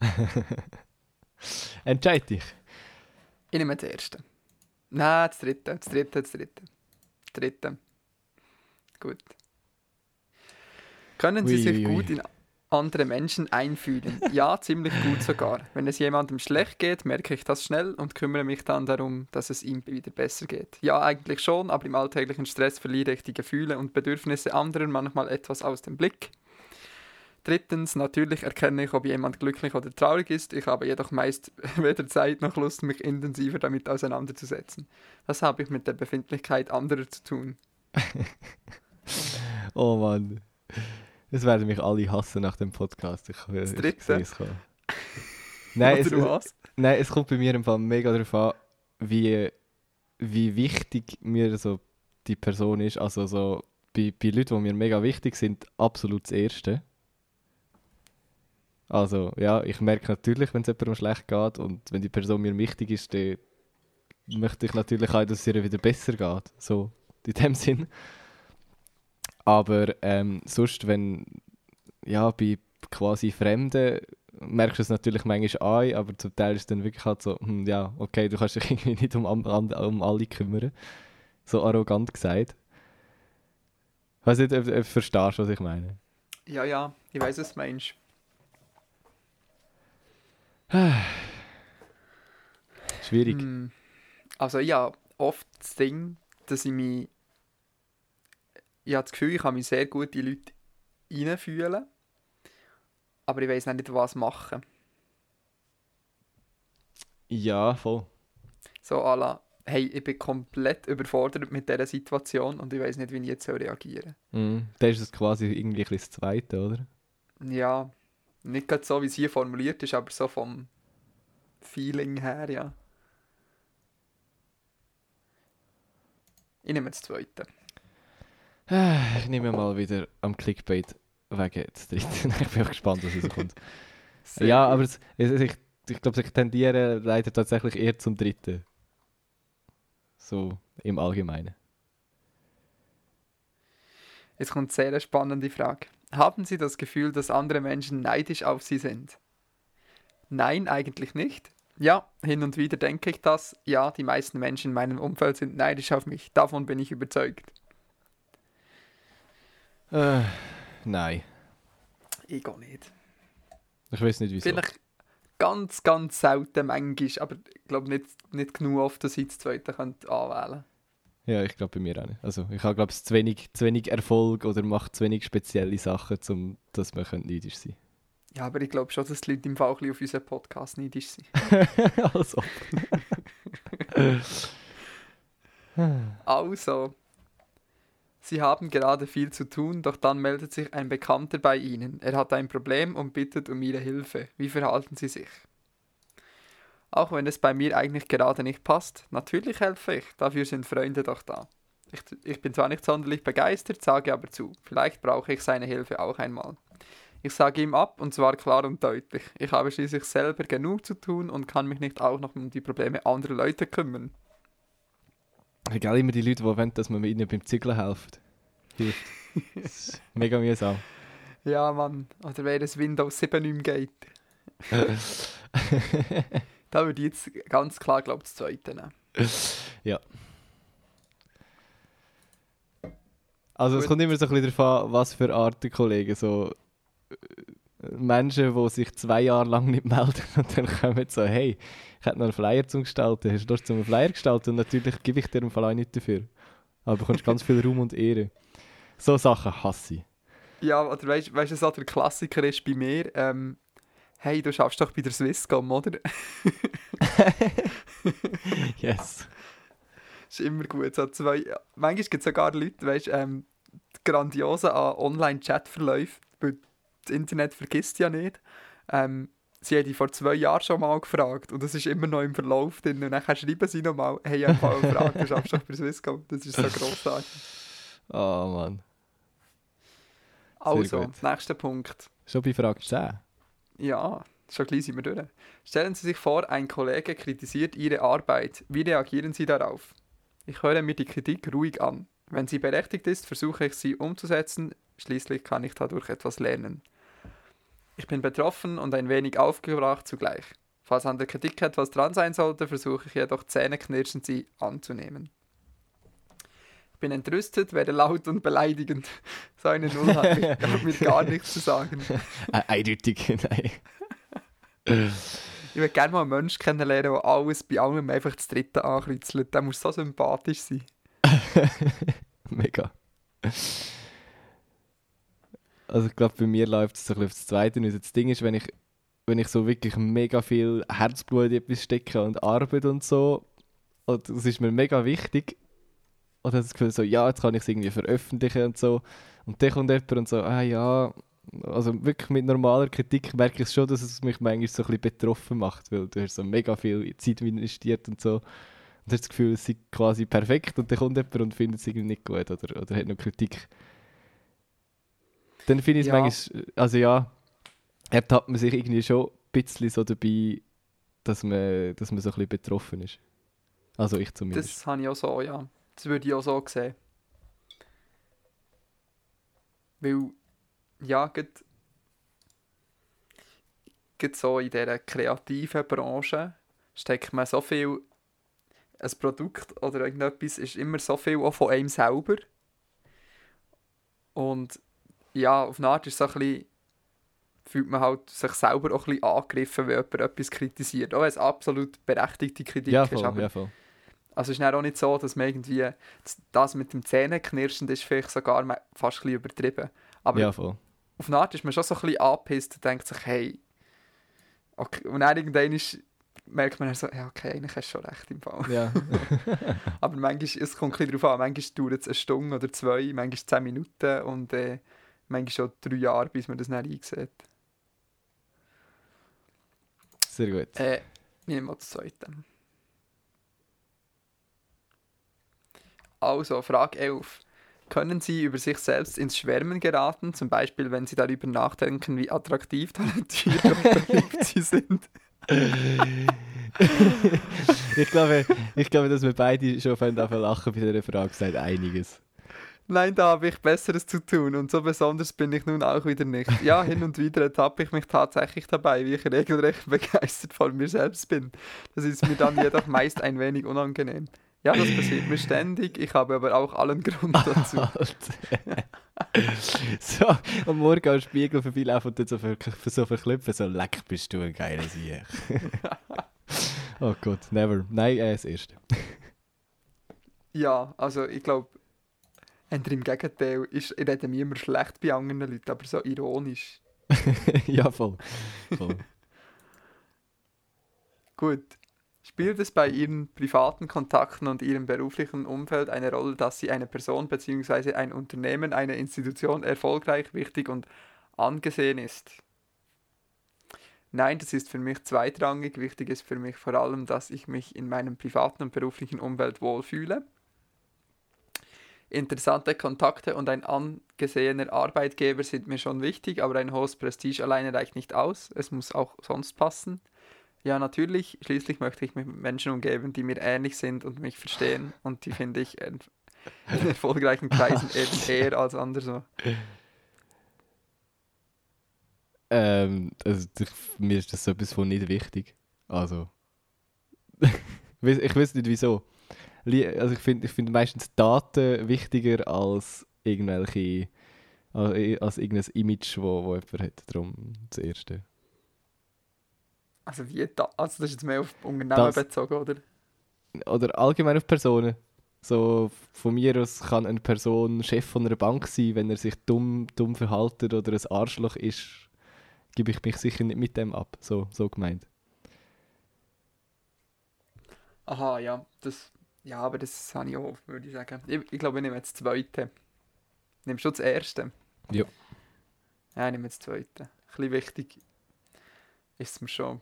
Entscheid dich. Ich nehme den ersten. Nein, das dritte, das dritte, das dritte. Das dritte. Gut. Können Sie Ui, sich ui, gut in... andere Menschen einfühlen. Ja, ziemlich gut sogar. Wenn es jemandem schlecht geht, merke ich das schnell und kümmere mich dann darum, dass es ihm wieder besser geht. Ja, eigentlich schon, aber im alltäglichen Stress verliere ich die Gefühle und Bedürfnisse anderer manchmal etwas aus dem Blick. Drittens, natürlich erkenne ich, ob jemand glücklich oder traurig ist. Ich habe jedoch meist weder Zeit noch Lust, mich intensiver damit auseinanderzusetzen. Das habe ich mit der Befindlichkeit anderer zu tun. Oh Mann. Es werden mich alle hassen nach dem Podcast. Ich, Das ich Dritte? es kommen. Nein, es, was? nein, es kommt bei mir im Fall mega darauf an, wie, wie wichtig mir so die Person ist. Also so bei, bei Leuten, die mir mega wichtig sind, absolut das Erste. Also ja, ich merke natürlich, wenn es jemandem schlecht geht und wenn die Person mir wichtig ist, dann möchte ich natürlich auch, dass es ihr wieder besser geht. So, in dem Sinn. Aber ähm, sonst, wenn, ja, bei quasi Fremden merkst du es natürlich manchmal an, aber zum Teil ist es dann wirklich halt so, hm, ja, okay, du kannst dich irgendwie nicht um, um alle kümmern. So arrogant gesagt. Ich weiß nicht, ob, ob du verstehst, was ich meine. Ja, ja, ich weiß es, Mensch. Schwierig. Hm. Also ich habe oft das Ding, dass ich mich... Ich habe das Gefühl, ich kann mich sehr gut in Leute reinfühlen. Aber ich weiß nicht, was machen. Ja, voll. So à la, hey, ich bin komplett überfordert mit dieser Situation und ich weiß nicht, wie ich jetzt soll reagieren Mhm. Dann ist es quasi irgendwie ein das Zweite, oder? Ja, nicht gerade so, wie es hier formuliert ist, aber so vom Feeling her, ja. Ich nehme das zweite. Ich nehme mal wieder am Clickbait wegen des Dritten. ich bin auch gespannt, was rauskommt. Sehr ja, aber es, es, ich, ich glaube, ich tendiere leider tatsächlich eher zum Dritten. So im Allgemeinen. Jetzt kommt eine sehr spannende Frage. Haben Sie das Gefühl, dass andere Menschen neidisch auf Sie sind? Nein, eigentlich nicht. Ja, hin und wieder denke ich das. Ja, die meisten Menschen in meinem Umfeld sind neidisch auf mich. Davon bin ich überzeugt. Äh, nein. Ich gar nicht. Ich weiß nicht, wieso. Vielleicht ganz, ganz selten manchmal, aber ich glaube nicht, nicht genug oft, dass ich das zweite könnte anwählen Ja, ich glaube bei mir auch nicht. Also ich habe, glaube ich, zu wenig, zu wenig Erfolg oder mache zu wenig spezielle Sachen, um dass man könnte neidisch sein Ja, aber ich glaube schon, dass die Leute im Fall auf unseren Podcast neidisch sind. Also. Also, Sie haben gerade viel zu tun, doch dann meldet sich ein Bekannter bei Ihnen. Er hat ein Problem und bittet um Ihre Hilfe. Wie verhalten Sie sich? Auch wenn es bei mir eigentlich gerade nicht passt, natürlich helfe ich, dafür sind Freunde doch da. Ich, ich bin zwar nicht sonderlich begeistert, sage aber zu, vielleicht brauche ich seine Hilfe auch einmal. Ich sage ihm ab und zwar klar und deutlich. Ich habe schließlich selber genug zu tun und kann mich nicht auch noch um die Probleme anderer Leute kümmern. Egal immer die Leute, die wollen, dass man ihnen beim Zügeln hilft. Hilft. Mega mühsam. Ja, Mann. Oder wenn es Windows 7 nicht mehr geht. Da würde ich jetzt ganz klar, glaube ich, das zweite nehmen. Also es kommt immer so ein bisschen darauf an, was für Arten Kollegen. So äh, Menschen, die sich zwei Jahre lang nicht melden und dann kommen so, hey, ich hätte noch einen Flyer zum Gestalten. Hast du Lust zum Flyer gestalten? Und natürlich gebe ich dir im Fall auch nicht dafür. Aber du bekommst ganz viel Raum und Ehre. So Sachen hasse ich. Ja, oder weißt du, so der Klassiker ist bei mir, ähm, hey, du schaffst doch bei der Swisscom, oder? Yes. ist immer gut. So zwei, manchmal gibt es sogar Leute, weißt ähm, die Grandiose an Online-Chat-Verläufen, weil das Internet vergisst ja nicht. Ähm, sie haben die vor zwei Jahren schon mal gefragt und das ist immer noch im Verlauf drin. Und dann schreiben sie nochmal, hey, ich habe mal gefragt, du schaffst doch bei Swisscom. Das ist so grossartig. Oh Mann. Also, gut. nächster Punkt. Schon bei Frage 10. Ja, schon gleich sind wir durch. Stellen Sie sich vor, ein Kollege kritisiert Ihre Arbeit. Wie reagieren Sie darauf? Ich höre mir die Kritik ruhig an. Wenn sie berechtigt ist, versuche ich sie umzusetzen. Schließlich kann ich dadurch etwas lernen. Ich bin betroffen und ein wenig aufgebracht zugleich. Falls an der Kritik etwas dran sein sollte, versuche ich jedoch zähneknirschend sie anzunehmen. Ich bin entrüstet, werde laut und beleidigend. So eine Null hat mir, hat mir gar nichts zu sagen. Eindeutig, nein. Ich würde gerne mal einen Menschen kennenlernen, der alles bei allem einfach das Dritte ankreuzelt. Der muss so sympathisch sein. Mega. Also ich glaube, bei mir läuft es so ein bisschen auf das Zweite. Und das Ding ist, wenn ich, wenn ich so wirklich mega viel Herzblut in etwas stecke und Arbeit und so, und das ist mir mega wichtig, und dann das Gefühl so, ja, jetzt kann ich es irgendwie veröffentlichen und so. Und dann kommt jemand und so, ah ja, also wirklich mit normaler Kritik merke ich schon, dass es mich manchmal so ein bisschen betroffen macht, weil du hast so mega viel Zeit investiert und so. Und du hast das Gefühl, es sei quasi perfekt und dann kommt jemand und findet es irgendwie nicht gut oder, oder hat noch Kritik. Dann finde ich es Ja. manchmal, also ja, ertappt man sich irgendwie schon ein bisschen so dabei, dass man, dass man so ein bisschen betroffen ist. Also ich zumindest. Das habe ich auch so, ja. Das würde ich auch so sehen. Weil, ja, gerade so in dieser kreativen Branche steckt man so viel, ein Produkt oder irgendetwas ist immer so viel auch von einem selber. Und ja, auf eine Art ist es so ein bisschen, fühlt man halt sich selber auch ein bisschen angegriffen, wenn jemand etwas kritisiert. Auch wenn es absolut berechtigte Kritik ja, ist. voll, Aber ja, voll. Also es ist auch nicht so, dass man irgendwie das mit dem Zähneknirschen ist vielleicht sogar fast ein bisschen übertrieben. Aber ja, voll. auf eine Art ist man schon so ein bisschen angepisst und denkt sich, hey, okay. und dann irgendwann ist, merkt man dann so, ja okay, eigentlich hast du schon recht im Fall. Ja. Aber manchmal, es kommt ein bisschen darauf an, manchmal dauert es eine Stunde oder zwei, manchmal zehn Minuten und äh, manchmal schon drei Jahre, bis man das dann einsieht. Sehr gut. Äh, ich nehme mal das zweite. Also, Frage 11. Können Sie über sich selbst ins Schwärmen geraten, zum Beispiel wenn Sie darüber nachdenken, wie attraktiv, talentiert und beliebt Sie sind? ich, glaube, ich glaube, dass wir beide schon davon lachen bei dieser Frage sagt einiges. Nein, da habe ich Besseres zu tun und so besonders bin ich nun auch wieder nicht. Ja, hin und wieder ertappe ich mich tatsächlich dabei, wie ich regelrecht begeistert von mir selbst bin. Das ist mir dann jedoch meist ein wenig unangenehm. Ja, das passiert mir ständig, ich habe aber auch allen Grund dazu. So, am Morgen am Spiegel vorbeilaufen und dann so, ver so verklüpfen, so leck bist du ein geiler Sieg. oh Gott, never. Nein, äh, das erste. Ja, also ich glaube, entweder im Gegenteil, ist, ich rede mir immer schlecht bei anderen Leuten, aber so ironisch. ja, voll. voll. Gut. Spielt es bei Ihren privaten Kontakten und Ihrem beruflichen Umfeld eine Rolle, dass Sie eine Person bzw. ein Unternehmen, eine Institution erfolgreich, wichtig und angesehen ist? Nein, das ist für mich zweitrangig. Wichtig ist für mich vor allem, dass ich mich in meinem privaten und beruflichen Umfeld wohlfühle. Interessante Kontakte und ein angesehener Arbeitgeber sind mir schon wichtig, aber ein hohes Prestige alleine reicht nicht aus. Es muss auch sonst passen. Ja, natürlich. Schließlich möchte ich mich mit Menschen umgeben, die mir ähnlich sind und mich verstehen. Und die finde ich in, erfolgreichen Kreisen eben eher als anderswo. Ähm, also, ich, mir ist das so etwas von nicht wichtig. Also. ich weiß- ich weiß nicht wieso. Also ich finde ich find meistens Daten wichtiger als irgendwelche. als als irgendein Image, wo, wo jemand hat. Darum das Erste. Also wie da, also das ist jetzt mehr auf Unternehmen Das- bezogen, oder? Oder allgemein auf Personen. So, von mir aus kann eine Person Chef von einer Bank sein, wenn er sich dumm, dumm verhaltet oder ein Arschloch ist, gebe ich mich sicher nicht mit dem ab. So, so gemeint. Aha, ja, das, ja, aber das habe ich auch, würde ich sagen. Ich, ich glaube, ich nehme jetzt das zweite. Nimmst du das erste? Ja. Ja, ich nehme jetzt das zweite. Ein bisschen wichtig ist es mir schon.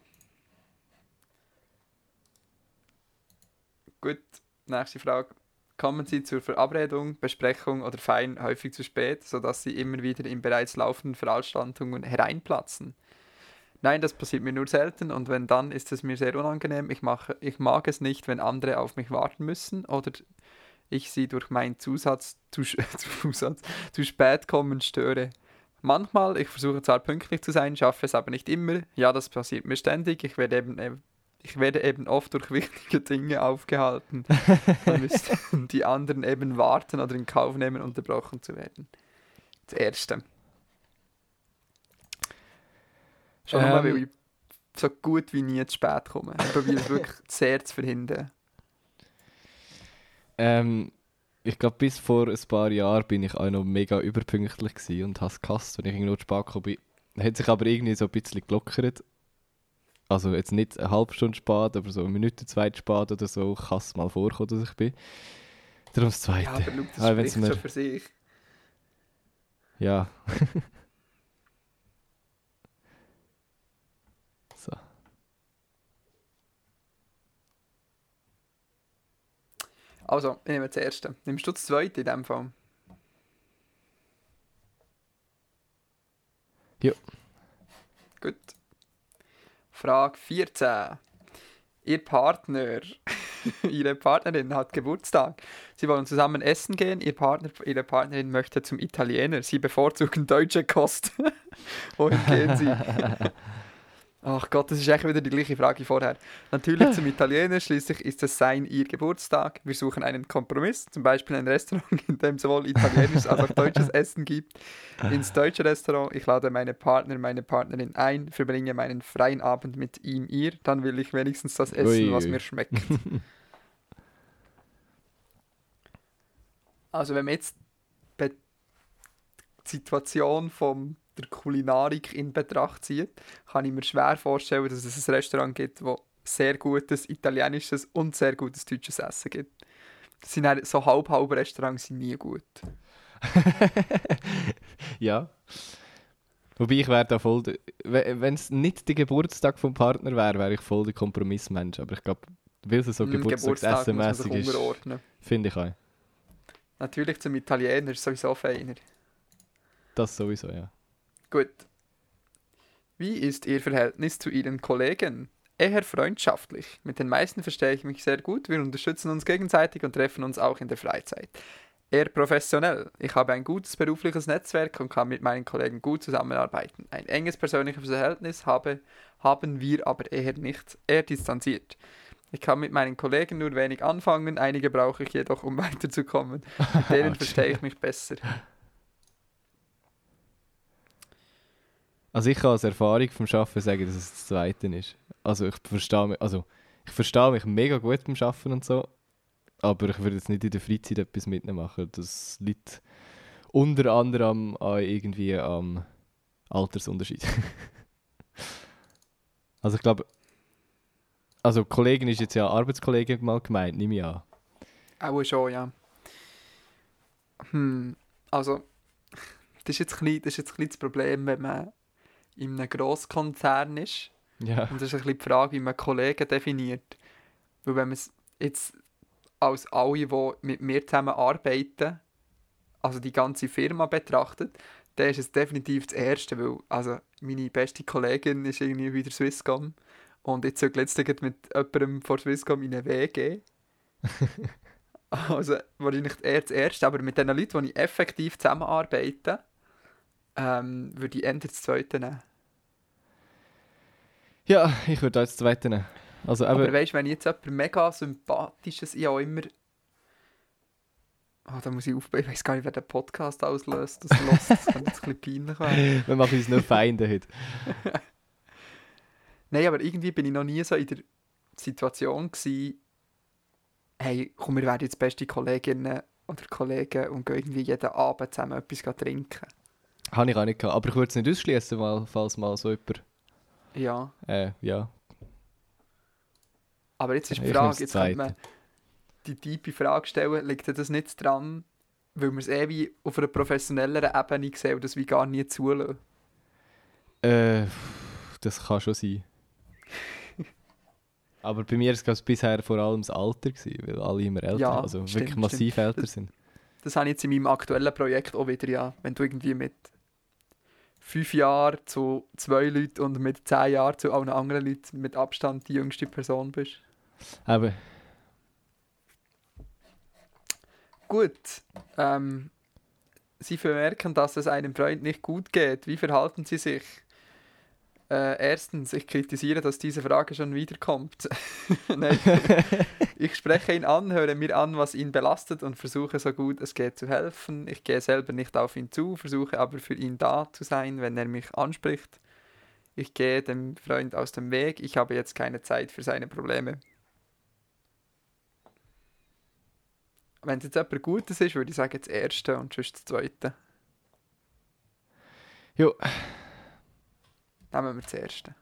Gut, nächste Frage. Kommen Sie zur Verabredung, Besprechung oder Feiern häufig zu spät, sodass Sie immer wieder in bereits laufenden Veranstaltungen hereinplatzen? Nein, das passiert mir nur selten und wenn dann, ist es mir sehr unangenehm. Ich, mache, ich mag es nicht, wenn andere auf mich warten müssen oder ich sie durch meinen Zusatz zu, Zusatz, zu spät kommen störe. Manchmal, ich versuche zwar pünktlich zu sein, schaffe es aber nicht immer. Ja, das passiert mir ständig. Ich werde eben äh, Ich werde eben oft durch wichtige Dinge aufgehalten. Dann müssten die anderen eben warten oder in Kauf nehmen, unterbrochen zu werden. Das Erste. Schon Ähm. weil ich so gut wie nie zu spät komme. Ich probiere wirklich sehr zu verhindern. Ähm, ich glaube, bis vor ein paar Jahren bin ich auch noch mega überpünktlich und habe es gehasst, wenn ich irgendwo zu spät gekommen bin. Hat sich aber irgendwie so ein bisschen gelockert. Also jetzt nicht eine halbe Stunde spät, aber so eine Minute, zwei spät oder so kann es mal vorkommen, dass ich bin. Darum das Zweite. Ja, aber schau, das Ah, wenn's spricht mir- schon für sich. Ja. so. Also, ich nehme das Erste. Nimmst du das Zweite in dem Fall? Ja. Gut. Frage 14. Ihr Partner, Ihre Partnerin hat Geburtstag. Sie wollen zusammen essen gehen. Ihr Partner, Ihre Partnerin möchte zum Italiener. Sie bevorzugen deutsche Kost. Wohin gehen Sie? Ach Gott, das ist echt wieder die gleiche Frage wie vorher. Natürlich zum Italiener, schließlich ist es sein ihr Geburtstag. Wir suchen einen Kompromiss, zum Beispiel ein Restaurant, in dem sowohl italienisches als auch deutsches Essen gibt. Ins deutsche Restaurant, ich lade meine Partner, meine Partnerin ein, verbringe meinen freien Abend mit ihm, ihr, dann will ich wenigstens das essen, Ui, was mir schmeckt. Also wenn man jetzt die Situation von der Kulinarik in Betracht zieht, kann ich mir schwer vorstellen, dass es ein Restaurant gibt, wo sehr gutes italienisches und sehr gutes deutsches Essen gibt. Das sind halt so halb-halb Restaurants sind nie gut. ja. Wobei ich wäre da voll. Wenn es nicht der Geburtstag vom Partner wäre, wäre ich voll der Kompromissmensch. Aber ich glaube, weil es so Mm, Geburtstag muss man sich Geburtstagsessenmäßig ist, finde ich auch. Natürlich zum Italiener ist sowieso feiner. Das sowieso, ja. Gut. Wie ist Ihr Verhältnis zu Ihren Kollegen? Eher freundschaftlich. Mit den meisten verstehe ich mich sehr gut. Wir unterstützen uns gegenseitig und treffen uns auch in der Freizeit. Eher professionell. Ich habe ein gutes berufliches Netzwerk und kann mit meinen Kollegen gut zusammenarbeiten. Ein enges persönliches Verhältnis habe, haben wir aber eher nicht. Eher distanziert. Ich kann mit meinen Kollegen nur wenig anfangen, einige brauche ich jedoch, um weiterzukommen. Mit denen verstehe ich mich besser. Also ich kann aus Erfahrung vom Arbeiten sagen, dass es das Zweite ist. Also ich verstehe mich, also ich verstehe mich mega gut beim Arbeiten und so, aber ich würde jetzt nicht in der Freizeit etwas mit ihnen machen. Das liegt unter anderem an irgendwie am Altersunterschied. also ich glaube, also Kollegin ist jetzt ja Arbeitskollegin mal gemeint, nehme ich an. Auch schon, ja. Hm, also, das ist jetzt ein bisschen, das, ist jetzt ein bisschen das Problem, wenn man in einem Grosskonzern ist. Ja. Und das ist ein bisschen die Frage, wie man Kollegen definiert. Weil wenn man es jetzt als alle, die mit mir zusammen arbeiten, also die ganze Firma betrachtet, dann ist es definitiv das Erste, weil also meine beste Kollegin ist irgendwie wieder Swisscom und ich zöge letztens mit jemandem von Swisscom in eine WG. also wahrscheinlich eher das Erste, aber mit den Leuten, die ich effektiv zusammenarbeite, ähm, würde ich eher das Zweite nehmen. Ja, ich würde als Zweite nehmen. Also Aber eben, weißt du, wenn ich jetzt jemand mega sympathisches, ich auch immer. Ah, da muss ich aufbauen. Ich weiß gar nicht, wer den Podcast auslöst. Das lässt, das könnte jetzt ein bisschen peinlich werden. wir machen uns nur Feinde heute. Nein, aber irgendwie bin ich noch nie so in der Situation gewesen, hey, komm, wir werden jetzt beste Kolleginnen oder Kollegen und gehen irgendwie jeden Abend zusammen etwas trinken. Habe ich auch nicht gehabt. Aber ich würde es nicht ausschließen, mal, falls mal so jemand. Ja, Äh, ja. aber jetzt ist die Frage, jetzt könnte man die tiefe Frage stellen, liegt das nicht dran, weil wir es eh wie auf einer professionelleren Ebene sehen und das wie gar nie zulassen? Äh, das kann schon sein. Aber bei mir war es bisher vor allem das Alter, gewesen, weil alle immer älter Ja, also stimmt, wirklich massiv stimmt. älter sind. Das habe ich jetzt in meinem aktuellen Projekt auch wieder, ja. Wenn du irgendwie mit fünf Jahren zu zwei Leuten und mit zehn Jahren zu allen anderen Leuten mit Abstand die jüngste Person bist. Aber Gut. Ähm, Sie vermerken, dass es einem Freund nicht gut geht. Wie verhalten Sie sich? Äh, erstens, ich kritisiere, dass diese Frage schon wiederkommt. Nein. Ich spreche ihn an, höre mir an, was ihn belastet und versuche so gut es geht zu helfen. Ich gehe selber nicht auf ihn zu, versuche aber für ihn da zu sein, wenn er mich anspricht. Ich gehe dem Freund aus dem Weg, ich habe jetzt keine Zeit für seine Probleme. Wenn es jetzt etwas Gutes ist, würde ich sagen das Erste und sonst das Zweite. Jo, Nehmen wir das Erste.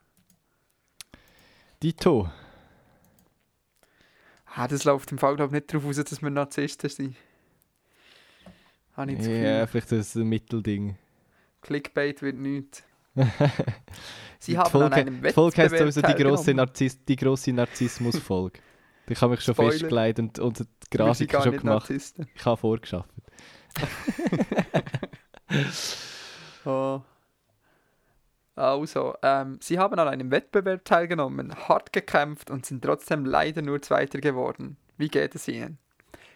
Dito. Ah, das läuft im Fall glaub, nicht darauf aus, dass wir Narzissten sind. Habe ich das Gefühl. Ja, vielleicht das Mittelding. Clickbait wird nichts. Sie Die haben Folge, an einem die Folge Wettbewerb sowieso die grosse. Narziss, die grosse Narzissmus-Folge. Die habe ich schon Spoiler. festgelegt und, und die Grafik schon gemacht. Narzissten. Ich habe vorgeschafft. Oh. Also, ähm, sie haben an einem Wettbewerb teilgenommen, hart gekämpft und sind trotzdem leider nur Zweiter geworden. Wie geht es Ihnen?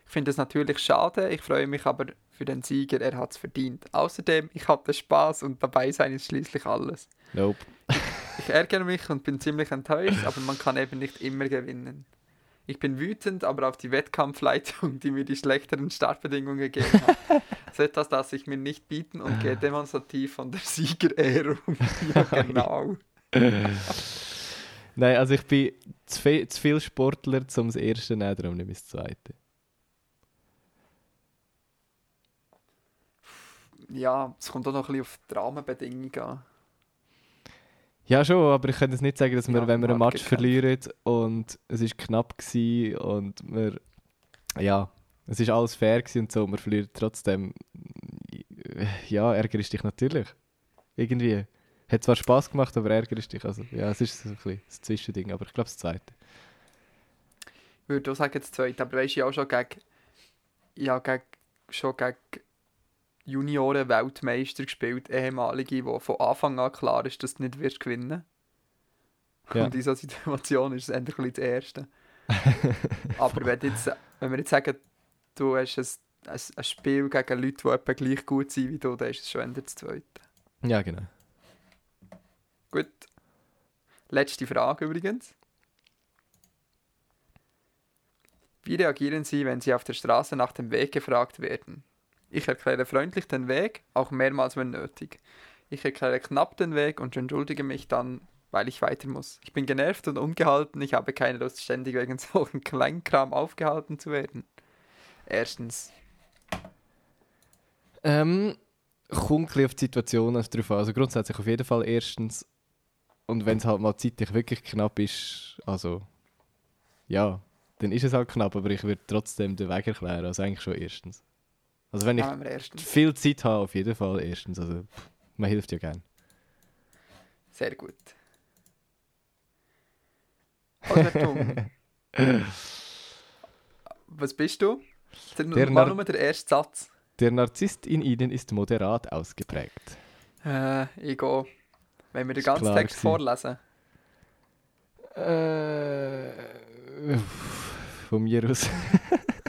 Ich finde es natürlich schade, ich freue mich aber für den Sieger, er hat es verdient. Außerdem, ich hatte Spaß und dabei sein ist schließlich alles. Nope. Ich ärgere mich und bin ziemlich enttäuscht, aber man kann eben nicht immer gewinnen. Ich bin wütend, aber auf die Wettkampfleitung, die mir die schlechteren Startbedingungen gegeben hat. So etwas lasse ich mir nicht bieten und gehe demonstrativ von der Siegerehrung. ja, genau. Nein, also ich bin zu viel, zu viel Sportler, um das erste zu nehmen, darum ich das zweite. Ja, es kommt auch noch ein bisschen auf die Rahmenbedingungen an. Ja, schon, aber ich könnte jetzt nicht sagen, dass wir, Ja, wenn wir einen Match gekämpft. verlieren und es ist knapp gewesen und wir, ja, es ist alles fair und so, wir verlieren trotzdem, ja, ärgerst dich natürlich. Irgendwie. Hat zwar Spaß gemacht, aber ärgerst dich. Also, ja, es ist so ein bisschen das Zwischending, aber ich glaube das zweite. Ich würde auch sagen, das zweite, aber weißt du, ich habe auch schon gegen, ich habe gegen, schon gegen Junioren-Weltmeister gespielt, ehemalige, wo von Anfang an klar ist, dass du nicht wirst gewinnen Ja. Und in so Situation ist es endlich das Erste. Aber wenn, jetzt, wenn wir jetzt sagen, du hast ein, ein, ein Spiel gegen Leute, die etwa gleich gut sind wie du, dann ist es schon eher das Zweite. Ja, genau. Gut. Letzte Frage übrigens. Wie reagieren Sie, wenn Sie auf der Straße nach dem Weg gefragt werden? Ich erkläre freundlich den Weg, auch mehrmals wenn nötig. Ich erkläre knapp den Weg und entschuldige mich dann, weil ich weiter muss. Ich bin genervt und ungehalten, ich habe keine Lust, ständig wegen solchen Kleinkram aufgehalten zu werden. Erstens. Ähm, kommt ein bisschen auf die Situation drauf an. Also grundsätzlich auf jeden Fall erstens. Und wenn es halt mal zeitlich wirklich knapp ist, also ja, dann ist es halt knapp, aber ich würde trotzdem den Weg erklären. Also eigentlich schon erstens. Also wenn ich viel Zeit habe, auf jeden Fall erstens. Also pff, man hilft ja gern. Sehr gut. Was bist du? Der, Der Nar- nur der erste Satz. Der Narzisst in Ihnen ist moderat ausgeprägt. Äh, ich gehe. Wenn wir den ganzen klar Text vorlesen. Äh, von mir aus.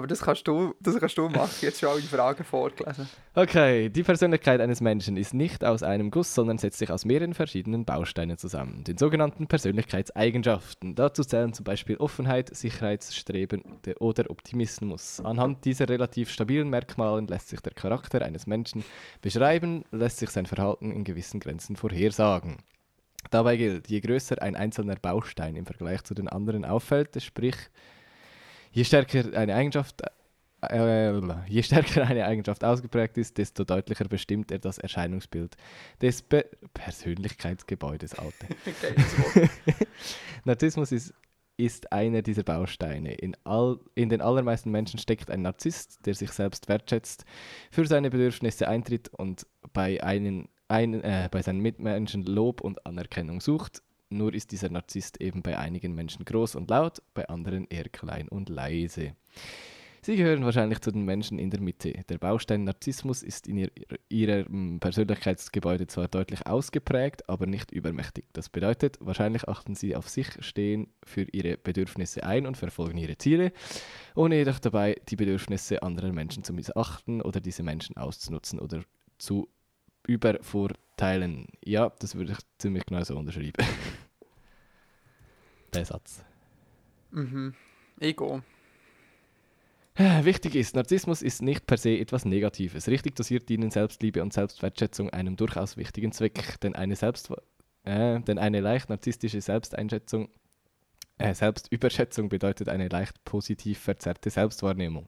Aber das kannst du, das kannst du machen. Jetzt schon alle Fragen vorgelesen. Okay, die Persönlichkeit eines Menschen ist nicht aus einem Guss, sondern setzt sich aus mehreren verschiedenen Bausteinen zusammen, den sogenannten Persönlichkeitseigenschaften. Dazu zählen zum Beispiel Offenheit, Sicherheitsstreben de- oder Optimismus. Anhand dieser relativ stabilen Merkmalen lässt sich der Charakter eines Menschen beschreiben, lässt sich sein Verhalten in gewissen Grenzen vorhersagen. Dabei gilt, je größer ein einzelner Baustein im Vergleich zu den anderen auffällt, sprich, je stärker eine Eigenschaft äh, je stärker eine Eigenschaft ausgeprägt ist, desto deutlicher bestimmt er das Erscheinungsbild des Be Persönlichkeitsgebäudes. Alte. Narzissmus ist, ist einer dieser Bausteine. In, all, in den allermeisten Menschen steckt ein Narzisst, der sich selbst wertschätzt, für seine Bedürfnisse eintritt und bei, einen, einen, äh, bei seinen Mitmenschen Lob und Anerkennung sucht. Nur ist dieser Narzisst eben bei einigen Menschen groß und laut, bei anderen eher klein und leise. Sie gehören wahrscheinlich zu den Menschen in der Mitte. Der Baustein Narzissmus ist in ihr, ihrem Persönlichkeitsgebäude zwar deutlich ausgeprägt, aber nicht übermächtig. Das bedeutet, wahrscheinlich achten sie auf sich, stehen für ihre Bedürfnisse ein und verfolgen ihre Ziele, ohne jedoch dabei die Bedürfnisse anderer Menschen zu missachten oder diese Menschen auszunutzen oder zu übervorteilen. Mitteilen. Ja, das würde ich ziemlich genau so unterschreiben. Der Satz. Mhm. Ego. Wichtig ist, Narzissmus ist nicht per se etwas Negatives. Richtig dosiert dienen Selbstliebe und Selbstwertschätzung einem durchaus wichtigen Zweck, denn eine, Selbst äh, denn eine leicht narzisstische Selbsteinschätzung, Selbstüberschätzung bedeutet eine leicht positiv verzerrte Selbstwahrnehmung.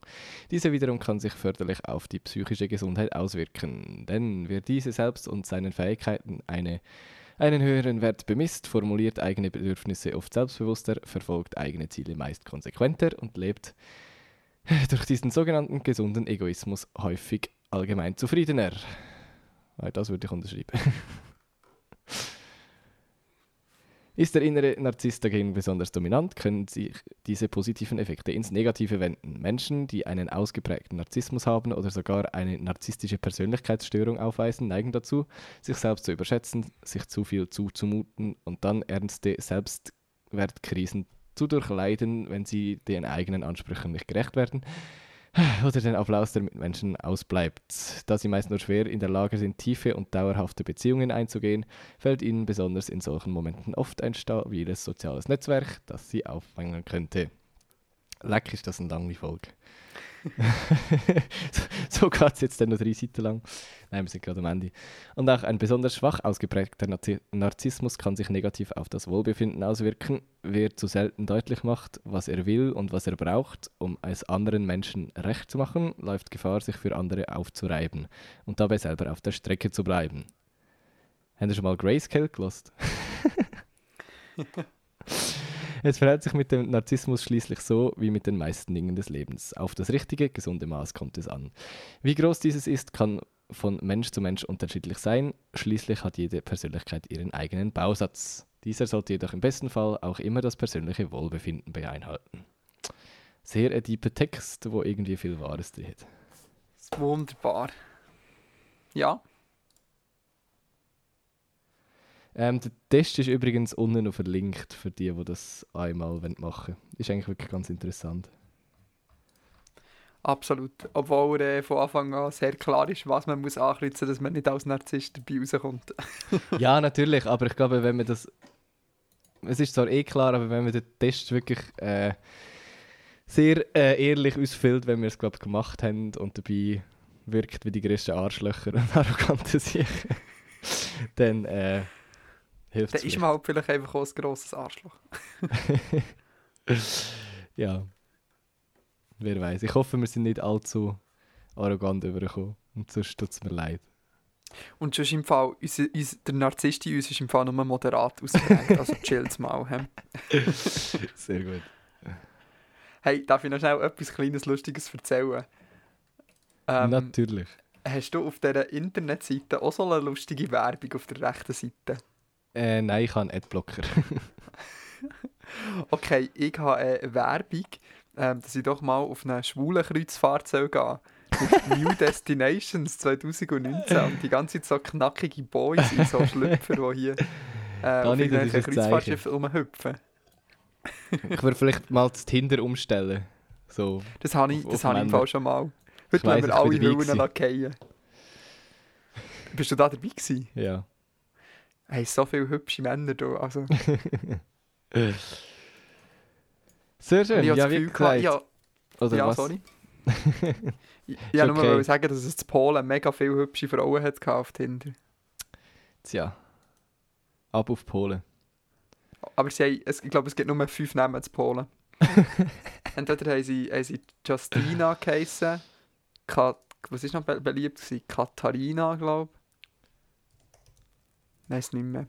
Diese wiederum kann sich förderlich auf die psychische Gesundheit auswirken, denn wer diese selbst und seinen Fähigkeiten eine einen höheren Wert bemisst, formuliert eigene Bedürfnisse oft selbstbewusster, verfolgt eigene Ziele meist konsequenter und lebt durch diesen sogenannten gesunden Egoismus häufig allgemein zufriedener. Das würde ich unterschreiben. Ist der innere Narzisst dagegen besonders dominant, können sich diese positiven Effekte ins Negative wenden. Menschen, die einen ausgeprägten Narzissmus haben oder sogar eine narzisstische Persönlichkeitsstörung aufweisen, neigen dazu, sich selbst zu überschätzen, sich zu viel zuzumuten und dann ernste Selbstwertkrisen zu durchleiden, wenn sie den eigenen Ansprüchen nicht gerecht werden oder den Applaus der Mitmenschen ausbleibt. Da sie meist nur schwer in der Lage sind, tiefe und dauerhafte Beziehungen einzugehen, fällt ihnen besonders in solchen Momenten oft ein stabiles soziales Netzwerk, das sie auffangen könnte. Leck ist das eine lange Folge. so geht es jetzt dann noch drei Seiten lang. Nein, wir sind gerade am Ende. Und auch ein besonders schwach ausgeprägter Narzi Narzissmus kann sich negativ auf das Wohlbefinden auswirken. Wer zu selten deutlich macht, was er will und was er braucht, um es anderen Menschen recht zu machen, läuft Gefahr, sich für andere aufzureiben und dabei selber auf der Strecke zu bleiben. Haben Sie schon mal Grayscale gelost? Es verhält sich mit dem Narzissmus schließlich so wie mit den meisten Dingen des Lebens. Auf das richtige, gesunde Maß kommt es an. Wie groß dieses ist, kann von Mensch zu Mensch unterschiedlich sein. Schließlich hat jede Persönlichkeit ihren eigenen Bausatz. Dieser sollte jedoch im besten Fall auch immer das persönliche Wohlbefinden beinhalten. Sehr ein deeper Text, wo irgendwie viel Wahres drin hat. Wunderbar. Ja, Ähm, der Test ist übrigens unten noch verlinkt für die, die das einmal machen wollen. Ist eigentlich wirklich ganz interessant. absolut. Obwohl äh, von Anfang an sehr klar ist, was man muss ankreuzen muss, dass man nicht als Narzisst dabei rauskommt. ja, natürlich, aber ich glaube, wenn man das. Es ist zwar eh klar, aber wenn man den Test wirklich äh, sehr äh, ehrlich ausfüllt, wenn wir es glaube gemacht haben und dabei wirkt wie die größten Arschlöcher und arrogante Sicher, dann hilft Dann es. ist man halt vielleicht einfach auch ein grosses Arschloch. ja. Wer weiß. Ich hoffe, wir sind nicht allzu arrogant übergekommen. Und sonst tut es mir leid. Und schon im Fall, unser, unser, der Narzisst in uns ist im Fall nur moderat ausgeprägt, also chillt's mal. He. Sehr gut. Hey, darf ich noch schnell etwas kleines Lustiges erzählen? Ähm, Natürlich. hast du auf dieser Internetseite auch so eine lustige Werbung auf der rechten Seite? Äh, nein, ich habe einen Adblocker. Okay, ich habe eine Werbung, ähm, dass ich doch mal auf eine schwule Kreuzfahrt gehen New Destinations 2019 und die ganze Zeit so knackige Boys in so Schlüpfer, die hier äh, auf irgendwelchen Kreuzfahrtschiffen rumhüpfen. ich würde vielleicht mal das Tinder umstellen. So. Das habe ich, das habe ich im. Fall schon mal. Heute weiss, wir alle Hüllen lackieren. Bist du da dabei gewesen? Ja. Hey, so viele hübsche Männer da. Also, Sehr schön. Ja, wie gesagt. ja, Oder ja, was? sorry. ich wollte nur okay. mal sagen, dass es in Polen mega viele hübsche Frauen hat auf Tinder. Tja. Ab auf Polen. Aber sie haben, ich glaube, es gibt nur fünf Namen zu Polen. Entweder haben sie, haben sie Justina geheissen, Ka was ist noch be beliebt gewesen? Katharina, glaube ich. Nein, es nicht mehr.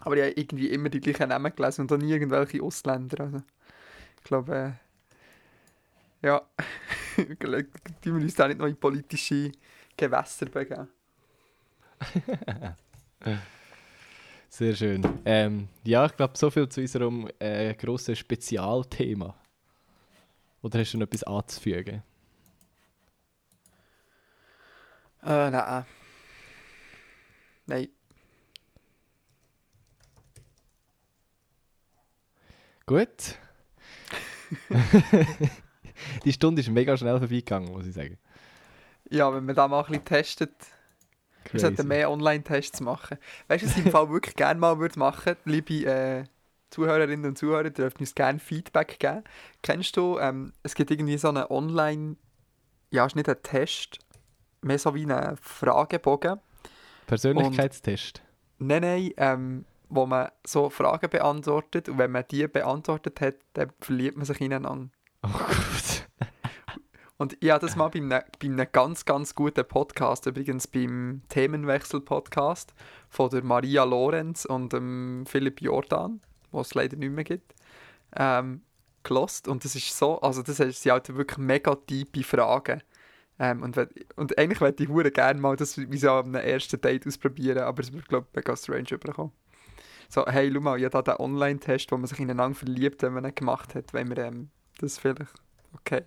Aber ich habe irgendwie immer die gleichen Namen gelesen und nie irgendwelche Ausländer. Also, ich glaube, äh, ja, die wir uns da nicht noch in politische Gewässer begeben. Sehr schön. Ähm, ja, ich glaube, so viel zu unserem äh, grossen Spezialthema. Oder hast du noch etwas anzufügen? Äh, nein. Nein. Gut. Die Stunde ist mega schnell vorbeigegangen, muss ich sagen. Ja, wenn man da mal ein bisschen testet, Wir sollten Crazy. mehr Online-Tests machen. Weißt du, was ich im Fall wirklich gerne mal würde machen liebe äh, Zuhörerinnen und Zuhörer, ihr dürft uns gerne Feedback geben. Kennst du, ähm, es gibt irgendwie so einen Online- ja, ist nicht ein Test, mehr so wie einen Fragebogen. Persönlichkeitstest. Nein, nein, ähm, wo man so Fragen beantwortet und wenn man die beantwortet hat, dann verliebt man sich ineinander. Oh Gott. Und ich habe das mal bei einem, bei einem ganz, ganz guten Podcast, übrigens beim Themenwechsel-Podcast von der Maria Lorenz und dem Philipp Jordan, wo es leider nicht mehr gibt, ähm, gelost. Und das ist so, also das sind halt wirklich mega tiefe Fragen. Ähm, und, und eigentlich würde ich hure gerne mal das wie so am ersten Date ausprobieren, aber es wird, glaube ich, mega strange überkommen. So, hey, schau mal, ich habe da den Online-Test, wo man sich ineinander verliebt, wenn man ihn gemacht hat, wenn wir ähm, das vielleicht... Okay.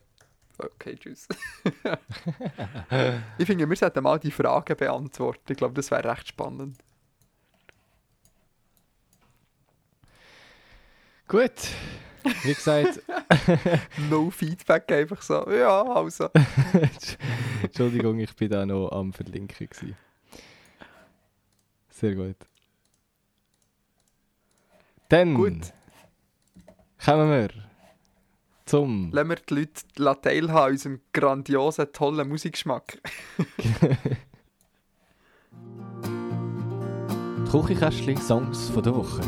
Okay, tschüss. ich finde, wir sollten mal die Fragen beantworten. Ich glaube, das wäre recht spannend. Gut. Wie gesagt, No Feedback, einfach so. Ja, also. Entschuldigung, ich bin da noch am Verlinken. Gewesen. Sehr gut. Dann Gut. kommen wir zum Lassen wir die Leute teilhaben unserem grandiosen, tollen Musikgeschmack. Küchenkästchen Songs von der Woche.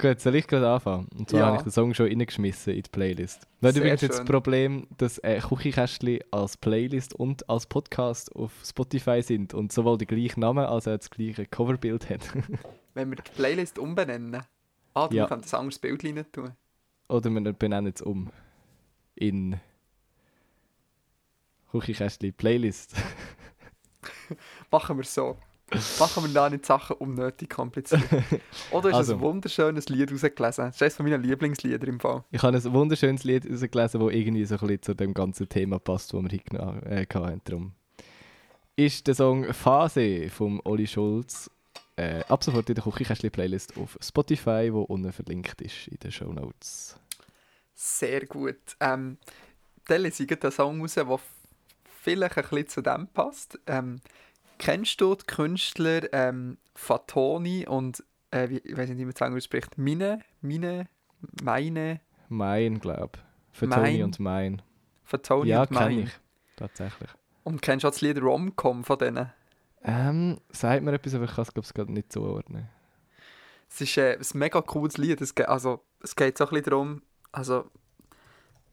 Gut, soll ich gerade anfangen? Und zwar Ja. habe ich den Song schon reingeschmissen in die Playlist. Wir haben Sehr übrigens jetzt das. Problem, dass äh, Küchenkästchen als Playlist und als Podcast auf Spotify sind und sowohl den gleichen Namen als auch das gleiche Coverbild haben. Wenn wir die Playlist umbenennen. Ah, du Ja. kannst ein anderes Bild rein tun. Oder wir benennen es um in Küchenkästchen Playlist. Machen wir so. Machen wir da nicht Sachen unnötig kompliziert. Oder ist Also. ein wunderschönes Lied rausgelesen. Das ist eines meiner Lieblingslieder im Fall. Ich habe ein wunderschönes Lied rausgelesen, das irgendwie so ein bisschen zu dem ganzen Thema passt, das wir genommen äh, hatten. Darum ist der Song «Phase» von Oli Schulz äh, ab sofort in der Küchenkästchen-Playlist auf Spotify, wo unten verlinkt ist in den Show Notes. Sehr gut. Ähm, dann lese ich einen Song raus, der vielleicht ein bisschen zu dem passt. Ähm, kennst du die Künstler ähm, Fatoni und, äh, wie, ich weiß nicht, wie man es ausspricht, Mine, Mine, Meine, Mein, glaube ich. Mein. und Mein. Fatoni Ja, und Meine? kenne ich. Tatsächlich. Und kennst du auch das Lied Rom-Com von denen? Ähm, sagt mir etwas, aber ich kann es, glaube ich, gerade nicht zuordnen. Es ist äh, ein mega cooles Lied. Es, geht, also, es geht so ein bisschen darum, also,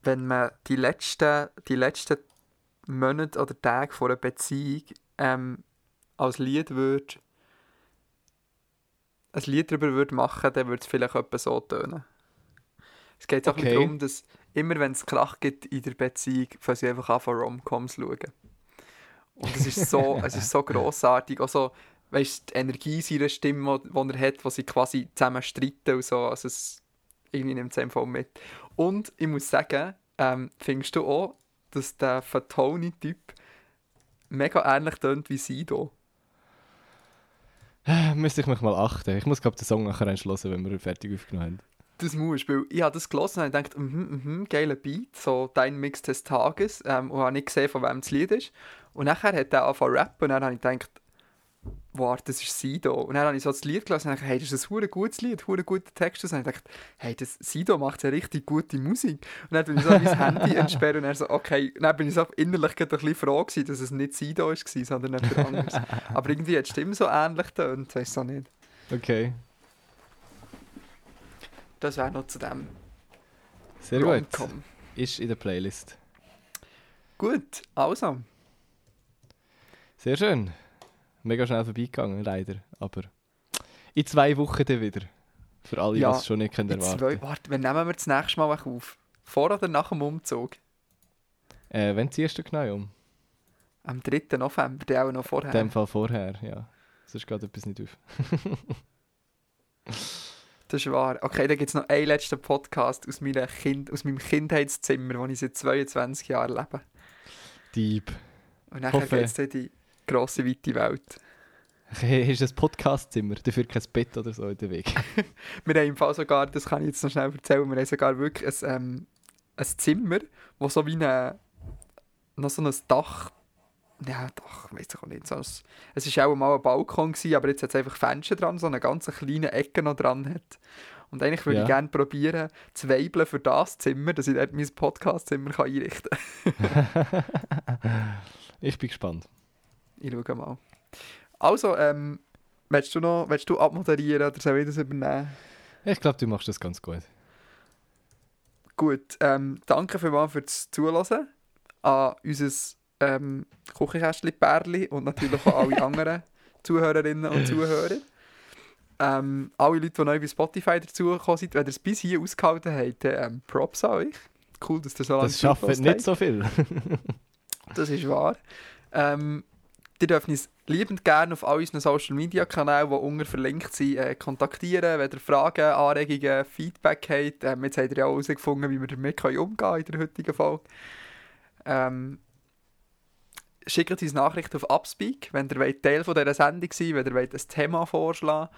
wenn man die letzten, die letzten Monate oder Tage vor einer Beziehung ähm, als Lied würde, ein Lied darüber würde machen, dann würde es vielleicht etwa so tönen. Es geht auch Okay. darum, dass immer wenn es Krach gibt in der Beziehung, fangen sie einfach an von Romcoms zu schauen. Und es ist so, es ist so grossartig. Auch so, weißt, die Energie seiner Stimme, die er hat, wo sie quasi zusammen streiten und so. Also es irgendwie nimmt es einfach mit. Und ich muss sagen, ähm, findest du auch, dass der Fatoni-Typ mega ähnlich tönt wie Sido? Müsste ich mich mal achten. Ich muss, glaube den Song nachher entschlossen, wenn wir ihn fertig aufgenommen haben. Das musst weil ich habe das gelesen und gedacht, mhm, mhm, geiler Beat, so dein Mix des Tages ähm, und habe nicht gesehen, von wem das Lied ist. Und nachher hat er angefangen zu rappen und dann habe ich gedacht, wow, das ist Sido. Und dann habe ich so das Lied gelesen und dachte, hey, das ist ein gutes Lied, hure guter Text. Und dann habe ich hey, das Sido macht ja richtig gute Musik. Und dann bin ich so mein Handy entsperrt und er so, okay, dann bin ich so innerlich ein bisschen froh gewesen, dass es nicht Sido war, sondern jemand anderes. Aber irgendwie hat die Stimme so ähnlich und weiß so nicht. Okay, Das wäre noch zu dem sehr gut. Ist in der Playlist. Gut, also. Sehr schön. Mega schnell vorbeigegangen, leider. Aber in zwei Wochen dann wieder. Für alle, Ja, die es schon nicht können In erwarten zwei, warte, wann nehmen wir das nächste Mal auf? Vor oder nach dem Umzug? Äh, wenn ziehst du genau um? Am 3. November, der auch noch vorher. In dem Fall vorher, ja. Sonst geht etwas nicht auf. Das ist wahr. Okay, dann gibt es noch einen letzten Podcast aus, kind, aus meinem Kindheitszimmer, wo ich seit 22 Jahren lebe. Dieb. Und dann Hoffe- geht es in die grosse, weite Welt. Hast du ein Podcastzimmer? Dafür kein Bett oder so in der Weg. Wir haben im Fall sogar, das kann ich jetzt noch schnell erzählen, wir haben sogar wirklich ein, ähm, ein Zimmer, wo so wie eine, noch so ein Dach. Ja, Dach, weiß ich auch nicht. So ein, es war auch mal ein Balkon, gewesen, aber jetzt hat es einfach Fenster dran, so eine ganz kleine Ecke noch dran hat. Und eigentlich würde Ja. ich gerne probieren, zu weibeln für das Zimmer, dass ich dort mein Podcast-Zimmer einrichten kann. Ich bin gespannt. Ich schaue mal. Also, ähm, willst du noch willst du abmoderieren oder soll ich das übernehmen? Ich glaube, du machst das ganz gut. Gut, ähm, danke vielmals fürs Zuhören an unser ähm, Küchenkästchen-Pärli und natürlich auch alle anderen Zuhörerinnen und Zuhörer. Ähm, alle Leute, die neu bei Spotify dazugekommen sind, wenn ihr es bis hier ausgehalten habt, ähm, Props an euch. Cool, dass ihr so lange Das schafft nicht habt. so viel. Das ist wahr. Ähm, ihr dürft uns liebend gerne auf all unseren Social Media Kanälen, die unten verlinkt sind, äh, kontaktieren, wenn ihr Fragen, Anregungen, Feedback habt. Ähm, jetzt habt ihr ja auch herausgefunden, wie wir damit können umgehen können in der heutigen Folge. Ähm, schickt uns Nachrichten auf Upspeak, wenn ihr wollt Teil von dieser Sendung sein wenn ihr wollt ein Thema vorschlagen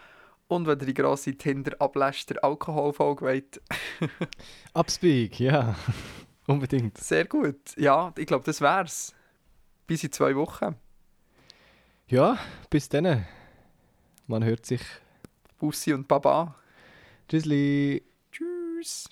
und wenn ihr die grosse Tinder-Abläster-Alkoholfolge wollt. Upspeak, ja. Unbedingt. Sehr gut. Ja, ich glaube, das wär's. Bis in zwei Wochen. Ja, bis dann. Man hört sich. Bussi und Baba. Tschüssli. Tschüss.